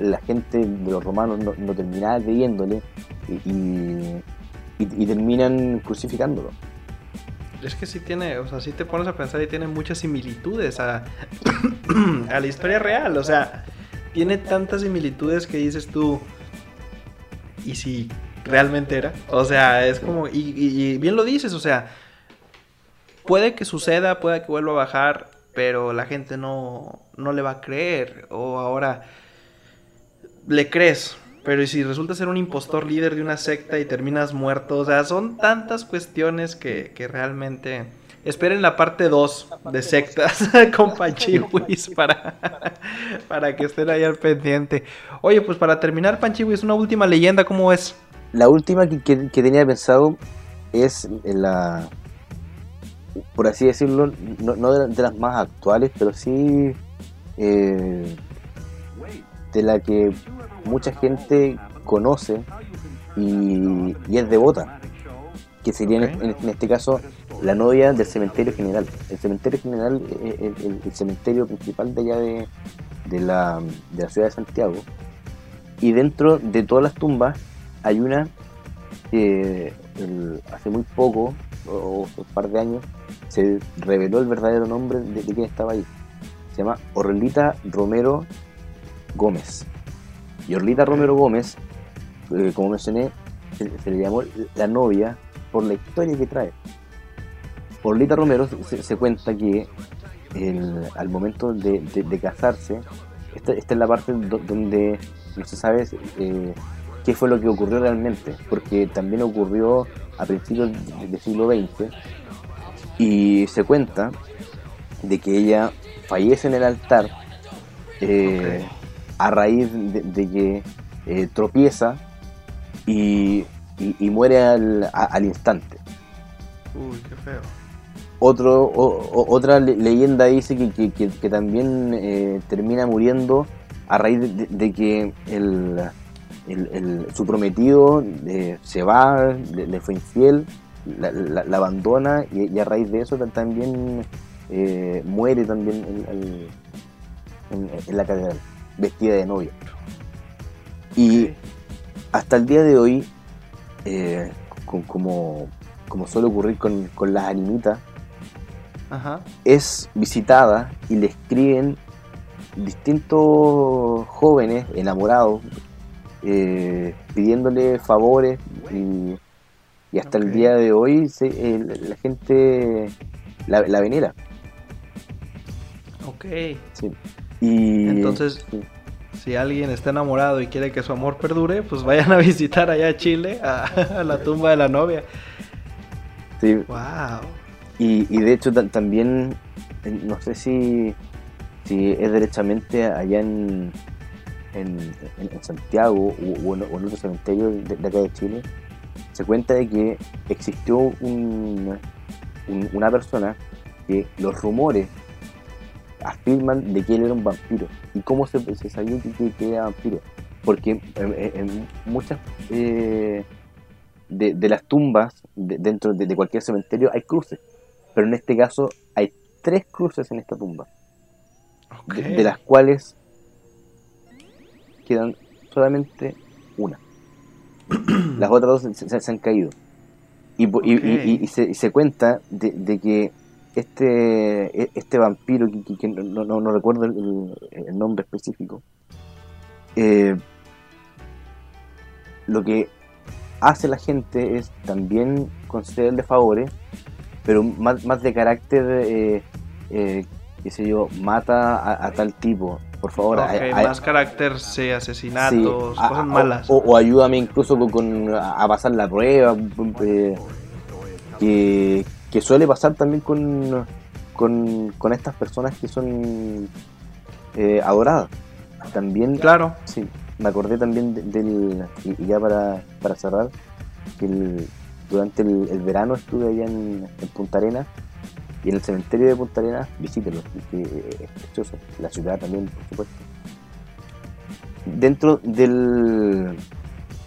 Speaker 2: la gente de los romanos no, terminaba creyéndole y, terminan crucificándolo.
Speaker 1: Es que sí tiene, o sea, si te pones a pensar y tiene muchas similitudes a, a la historia real, o sea, tiene tantas similitudes que dices tú, ¿y si realmente era? O sea, es como, y, bien lo dices, o sea, puede que suceda, puede que vuelva a bajar, pero la gente no, no le va a creer. O ahora, le crees, pero si resulta ser un impostor líder de una secta y terminas muerto? O sea, son tantas cuestiones que, que realmente Esperen la parte 2 de sectas con Panchiwis para, para que estén ahí al pendiente. Oye, pues para terminar, Panchiwis, una última leyenda, ¿cómo es?
Speaker 2: La última que, tenía pensado es la, por así decirlo, no, de, las más actuales, pero sí eh, de la que mucha gente conoce y, es devota, que sería en, este caso la novia del cementerio general. El cementerio general es el, cementerio principal de allá de, la, ciudad de Santiago. Y dentro de todas las tumbas hay una que hace muy poco, o un par de años, se reveló el verdadero nombre de, quien estaba ahí. Se llama Orlita Romero Gómez. Y Orlita Romero Gómez, eh, como mencioné, se le llamó la novia por la historia que trae Orlita Romero se, se cuenta que el- al momento de, de- de casarse, esta, esta es la parte do- donde no se sabe eh, qué fue lo que ocurrió realmente, porque también ocurrió a principios de- del siglo XX y se cuenta de que ella fallece en el altar eh, a raíz de, de que eh, tropieza y, y- y muere al, a- al instante.
Speaker 1: Uy, qué feo.
Speaker 2: Otro, o- otra le- leyenda dice que, que- que- que también eh, termina muriendo a raíz de, que el, el- el- su prometido se va, le, le fue infiel, la, la- la abandona y, y a raíz de eso ta- también eh, muere también en, en- en- en la catedral, vestida de novia. Y hasta el día de hoy, eh, co- como, como suele ocurrir con, con las animitas,
Speaker 1: Ajá.
Speaker 2: es visitada y le escriben distintos jóvenes enamorados eh, pidiéndole favores y, y hasta el día de hoy se- eh, la gente la, la venera.
Speaker 1: Ok.
Speaker 2: sí. Y,
Speaker 1: Entonces-
Speaker 2: sí.
Speaker 1: Si alguien está enamorado y quiere que su amor perdure, pues vayan a visitar allá a Chile, a, a la tumba de la novia.
Speaker 2: sí.
Speaker 1: Wow.
Speaker 2: Y, y de hecho ta- también, eh, no sé si, si es derechamente allá en, en, en- en Santiago o, o en, o en otro cementerio de, de acá de Chile, se cuenta de que existió un, un- una persona que los rumores afirman de que él era un vampiro. ¿Y cómo se, se sabía que, era vampiro? Porque en, muchas eh, de, de las tumbas de- dentro de, de cualquier cementerio hay cruces. Pero en este caso hay tres cruces en esta tumba, de las cuales quedan solamente una. Las otras dos se, se- se han caído. Y, po- y- y- y- y se, cuenta de, de que este, e- este vampiro, que, no, no- no recuerdo el nombre específico, eh, lo que hace la gente es también concederle favores, pero más, más de carácter, eh, eh, qué sé yo, mata a, a tal tipo, por favor.
Speaker 1: Ok,
Speaker 2: hay- hay-
Speaker 1: más carácter, sí, asesinatos,
Speaker 2: Sí, a-
Speaker 1: cosas
Speaker 2: a-
Speaker 1: malas.
Speaker 2: O, o ayúdame incluso con, con- a pasar la prueba, eh, que, que suele pasar también con, con, con estas personas que son eh, adoradas. También,
Speaker 1: Claro.
Speaker 2: sí, me acordé también de- del, y y ya para, para cerrar, que el- durante el, el verano estuve allá en, en Punta Arenas y en el cementerio de Punta Arenas, visítelo, que es precioso, la ciudad también, por supuesto dentro del,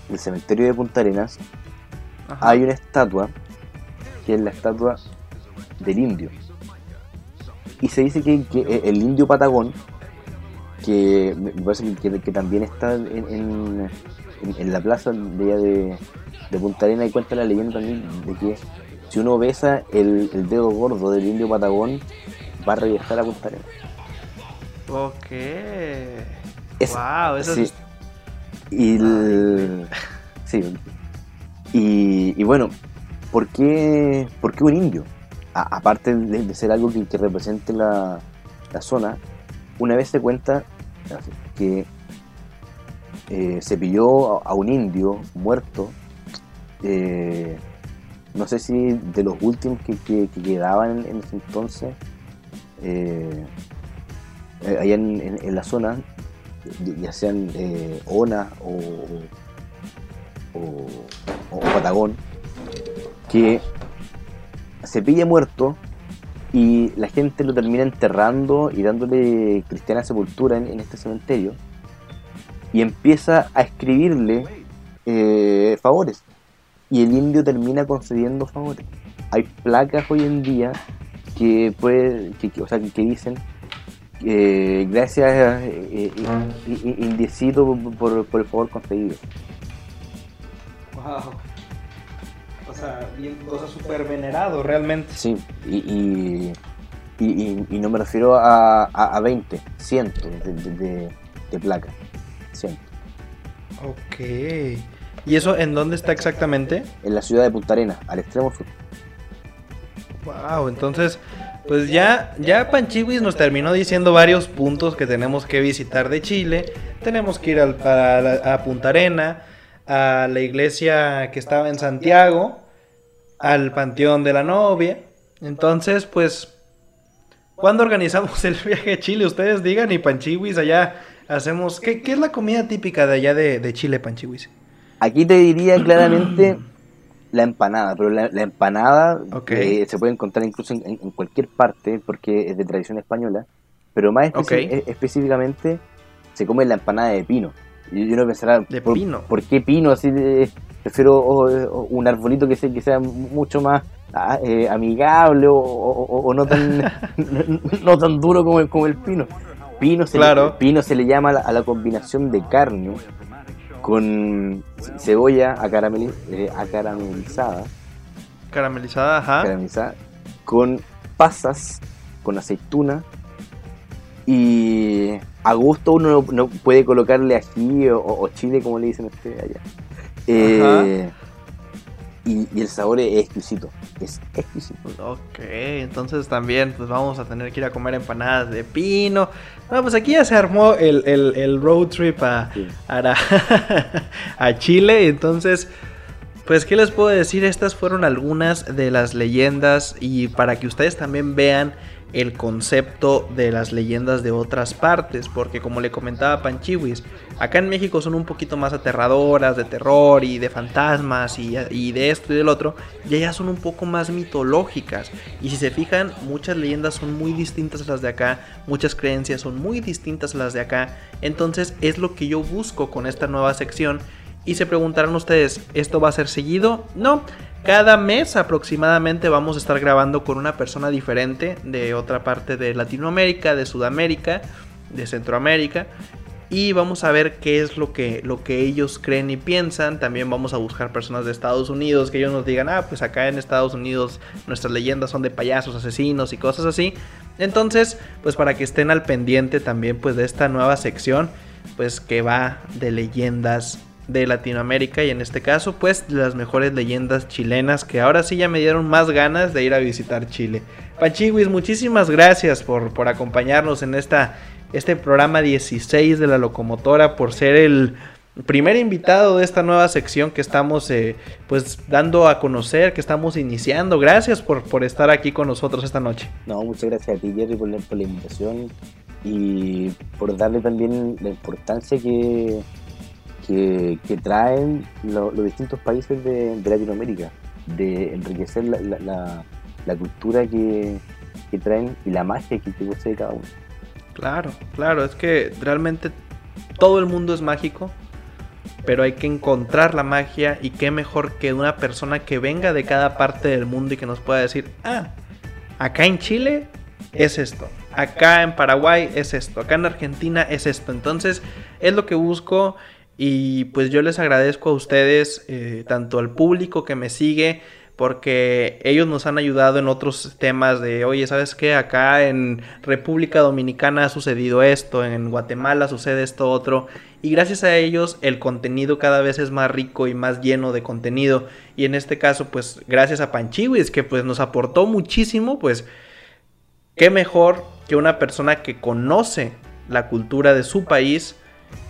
Speaker 2: del cementerio de Punta Arenas
Speaker 1: Ajá.
Speaker 2: hay una estatua que es la estatua del indio. Y se dice que, que el indio patagón, que me parece que, también está en, en- la plaza de, de, de Punta Arenas, y cuenta la leyenda también de que si uno besa el, el dedo gordo del indio patagón, va a regresar a Punta Arenas.
Speaker 1: Ok.
Speaker 2: Es-
Speaker 1: wow, eso
Speaker 2: sí.
Speaker 1: es...
Speaker 2: Y el- sí. Y, y bueno, ¿por qué, por qué un indio? A- aparte de, de ser algo que, que represente la, la zona, una vez se cuenta que eh, se pilló a, a un indio muerto, eh, no sé si de los últimos que, que- que quedaban en, ese entonces, eh, eh, allá en, la zona, ya- sean eh, ONA o, o, Patagón, que se pilla muerto y la gente lo termina enterrando y dándole cristiana sepultura en, este cementerio y empieza a escribirle favores y el indio termina concediendo favores. Hay placas hoy en día que puede, que, que- o sea, que, que dicen eh, gracias eh, eh, i- indiecito por, por- el favor concedido.
Speaker 1: Wow. O sea, bien, o sea, súper venerado realmente.
Speaker 2: Sí, y, y, y- y- y no me refiero a, a, a 20, cientos de, de, de- de placas. Cientos.
Speaker 1: Ok. ¿Y eso en dónde está exactamente?
Speaker 2: En la ciudad de Punta Arenas, al extremo sur.
Speaker 1: Wow, entonces, pues ya, ya Panchiwis nos terminó diciendo varios puntos que tenemos que visitar de Chile. Tenemos que ir al, a, a Punta Arena, a la iglesia que estaba en Santiago, al Panteón de la Novia. Entonces, pues, ¿cuándo organizamos el viaje a Chile? Ustedes digan y Panchiwis allá hacemos... ¿Qué, qué es la comida típica de allá de, de Chile, Panchiwis?
Speaker 2: Aquí te diría claramente la empanada, pero la, empanada eh, se puede encontrar incluso en, cualquier parte porque es de tradición española, pero más e, específicamente se come la empanada de pino. Y uno pensará,
Speaker 1: ¿De por, pino?
Speaker 2: ¿por qué pino? Así de, prefiero un arbolito que sea, que sea mucho más ah, eh, amigable o, no tan no, tan duro como el, como el pino. Pino se, le, pino se le llama a la combinación de carne con cebolla eh, acaramelizada.
Speaker 1: Caramelizada, ajá.
Speaker 2: Caramelizada. Con pasas, con aceituna. Y a gusto uno no, puede colocarle ají o, chile, como le dicen ustedes allá. Eh, y, el sabor es exquisito. Es exquisito.
Speaker 1: Ok, entonces también pues vamos a tener que ir a comer empanadas de pino. No, pues aquí ya se armó el, road trip a, a, a Chile. Entonces, pues, ¿qué les puedo decir? Estas fueron algunas de las leyendas y para que ustedes también vean el concepto de las leyendas de otras partes, porque como le comentaba Panchiwis, acá en México son un poquito más aterradoras, de terror y de fantasmas y, de esto y del otro, y allá son un poco más mitológicas. Y si se fijan, muchas leyendas son muy distintas a las de acá, muchas creencias son muy distintas a las de acá, entonces es lo que yo busco con esta nueva sección. Y se preguntarán ustedes, ¿esto va a ser seguido? No, cada mes aproximadamente vamos a estar grabando con una persona diferente de otra parte de Latinoamérica, de Sudamérica, de Centroamérica. Y vamos a ver qué es lo que, lo que ellos creen y piensan. También vamos a buscar personas de Estados Unidos que ellos nos digan, ah, pues acá en Estados Unidos nuestras leyendas son de payasos, asesinos y cosas así. Entonces, pues para que estén al pendiente también pues de esta nueva sección, pues que va de leyendas de Latinoamérica y en este caso pues las mejores leyendas chilenas que ahora sí ya me dieron más ganas de ir a visitar Chile. Panchiwis, muchísimas gracias por, por acompañarnos en esta, este programa 16 de la locomotora, por ser el primer invitado de esta nueva sección que estamos eh, pues dando a conocer, que estamos iniciando. Gracias por, por estar aquí con nosotros esta noche.
Speaker 2: No, muchas gracias a ti por por la invitación y por darle también la importancia que que, traen los distintos países de, Latinoamérica, de enriquecer la, cultura que, traen y la magia que, posee cada uno.
Speaker 1: Claro, claro, es que realmente todo el mundo es mágico, pero hay que encontrar la magia y qué mejor que una persona que venga de cada parte del mundo y que nos pueda decir, ah, acá en Chile es esto, acá en Paraguay es esto, acá en Argentina es esto. Entonces es lo que busco y pues yo les agradezco a ustedes, eh, tanto al público que me sigue, porque ellos nos han ayudado en otros temas de, oye, ¿sabes qué? Acá en República Dominicana ha sucedido esto, en Guatemala sucede esto otro, y gracias a ellos el contenido cada vez es más rico y más lleno de contenido, y en este caso, pues gracias a Panchiwis, que pues nos aportó muchísimo, pues qué mejor que una persona que conoce la cultura de su país,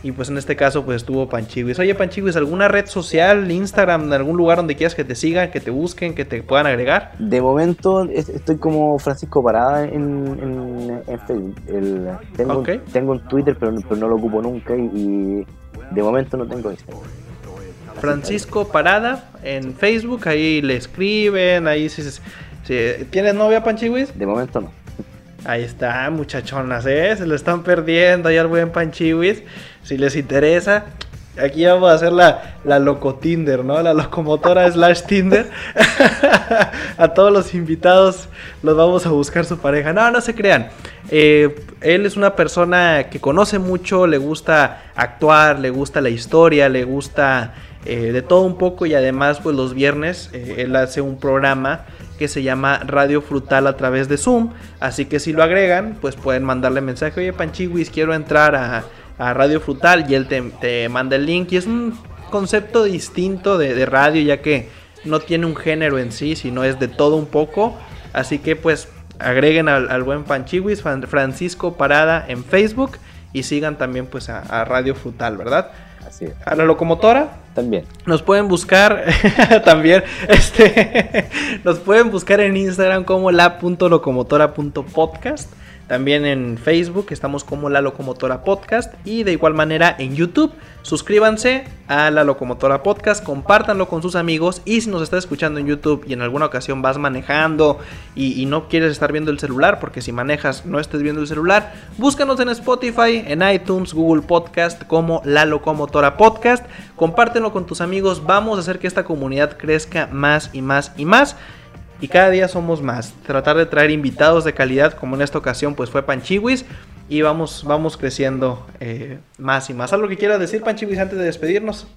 Speaker 1: y pues en este caso pues estuvo Panchiwis. Oye Panchiwis, ¿alguna red social, Instagram, algún lugar donde quieras que te sigan, que te busquen, que te puedan agregar?
Speaker 2: De momento estoy como Francisco Parada en, Facebook. tengo, tengo un Twitter pero, no lo ocupo nunca y, de momento no tengo Instagram.
Speaker 1: Francisco Parada en Facebook, ahí le escriben, ahí si, ¿Tienes novia Panchiwis?
Speaker 2: De momento no.
Speaker 1: Ahí está, muchachonas, ¿eh? Se lo están perdiendo ahí al buen Panchiwis. Si les interesa, aquí vamos a hacer la, la loco Tinder, ¿no? La locomotora slash Tinder. a todos los invitados los vamos a buscar su pareja. No, no se crean. Eh, él es una persona que conoce mucho, le gusta actuar, le gusta la historia, le gusta eh, de todo un poco y además pues los viernes eh, él hace un programa que se llama Radio Frutal a través de Zoom. Así que si lo agregan, pues pueden mandarle mensaje, oye Panchiwis, quiero entrar a a Radio Frutal y él te, manda el link y es un concepto distinto de, radio ya que no tiene un género en sí, sino es de todo un poco. Así que pues agreguen al, buen Panchiwis, Francisco Parada en Facebook y sigan también pues a, Radio Frutal, ¿verdad?
Speaker 2: Así es.
Speaker 1: A la locomotora.
Speaker 2: También.
Speaker 1: Nos pueden buscar también, este, nos pueden buscar en Instagram como la.locomotora.podcast. También en Facebook estamos como La Locomotora Podcast y de igual manera en YouTube. Suscríbanse a La Locomotora Podcast, compártanlo con sus amigos y si nos estás escuchando en YouTube y en alguna ocasión vas manejando y, no quieres estar viendo el celular, porque si manejas no estés viendo el celular, búscanos en Spotify, en iTunes, Google Podcast como La Locomotora Podcast. Compártenlo con tus amigos, vamos a hacer que esta comunidad crezca más y más y más y cada día somos más. Tratar de traer invitados de calidad, como en esta ocasión pues fue Panchiwis, y vamos, vamos creciendo eh, más y más. ¿Algo que quiera decir Panchiwis antes de despedirnos?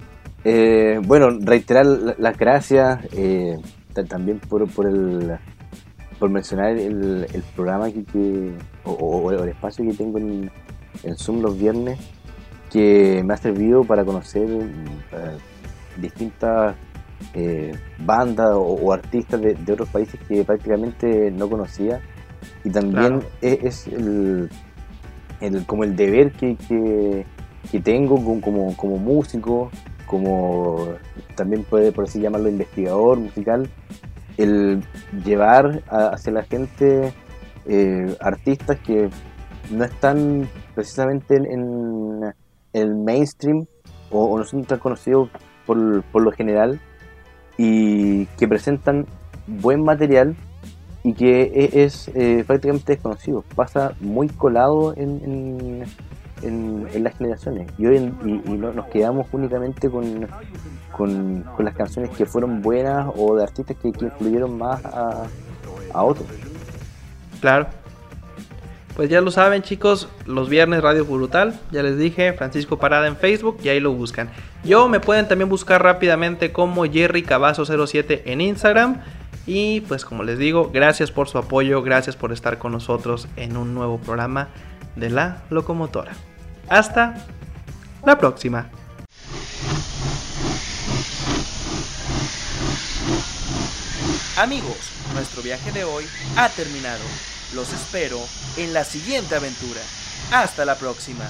Speaker 2: Eh, bueno, reiterar las gracias eh, también por, por, el, por mencionar el, programa que, o, el espacio que tengo en, Zoom los viernes, que me ha servido para conocer distintas eh, bandas o, artistas de, otros países que prácticamente no conocía. Y también es, el, como el deber que, que, tengo como, como, músico, como también puede por así llamarlo investigador musical, el llevar hacia la gente eh, artistas que no están precisamente en, el mainstream o, no son tan conocidos por, por lo general y que presentan buen material y que e-, es, eh, prácticamente desconocido, pasa muy colado en, en, las generaciones y hoy y, nos quedamos únicamente con, con, las canciones que fueron buenas o de artistas que, que influyeron más a, a otros.
Speaker 1: Claro. Pues ya lo saben chicos, los viernes Radio Brutal, ya les dije, Francisco Parada en Facebook y ahí lo buscan. Yo me pueden también buscar rápidamente como Jerry Cavazo 07 en Instagram. Y pues como les digo, gracias por su apoyo, gracias por estar con nosotros en un nuevo programa de La Locomotora. Hasta la próxima. Amigos, nuestro viaje de hoy ha terminado. Los espero en la siguiente aventura. Hasta la próxima.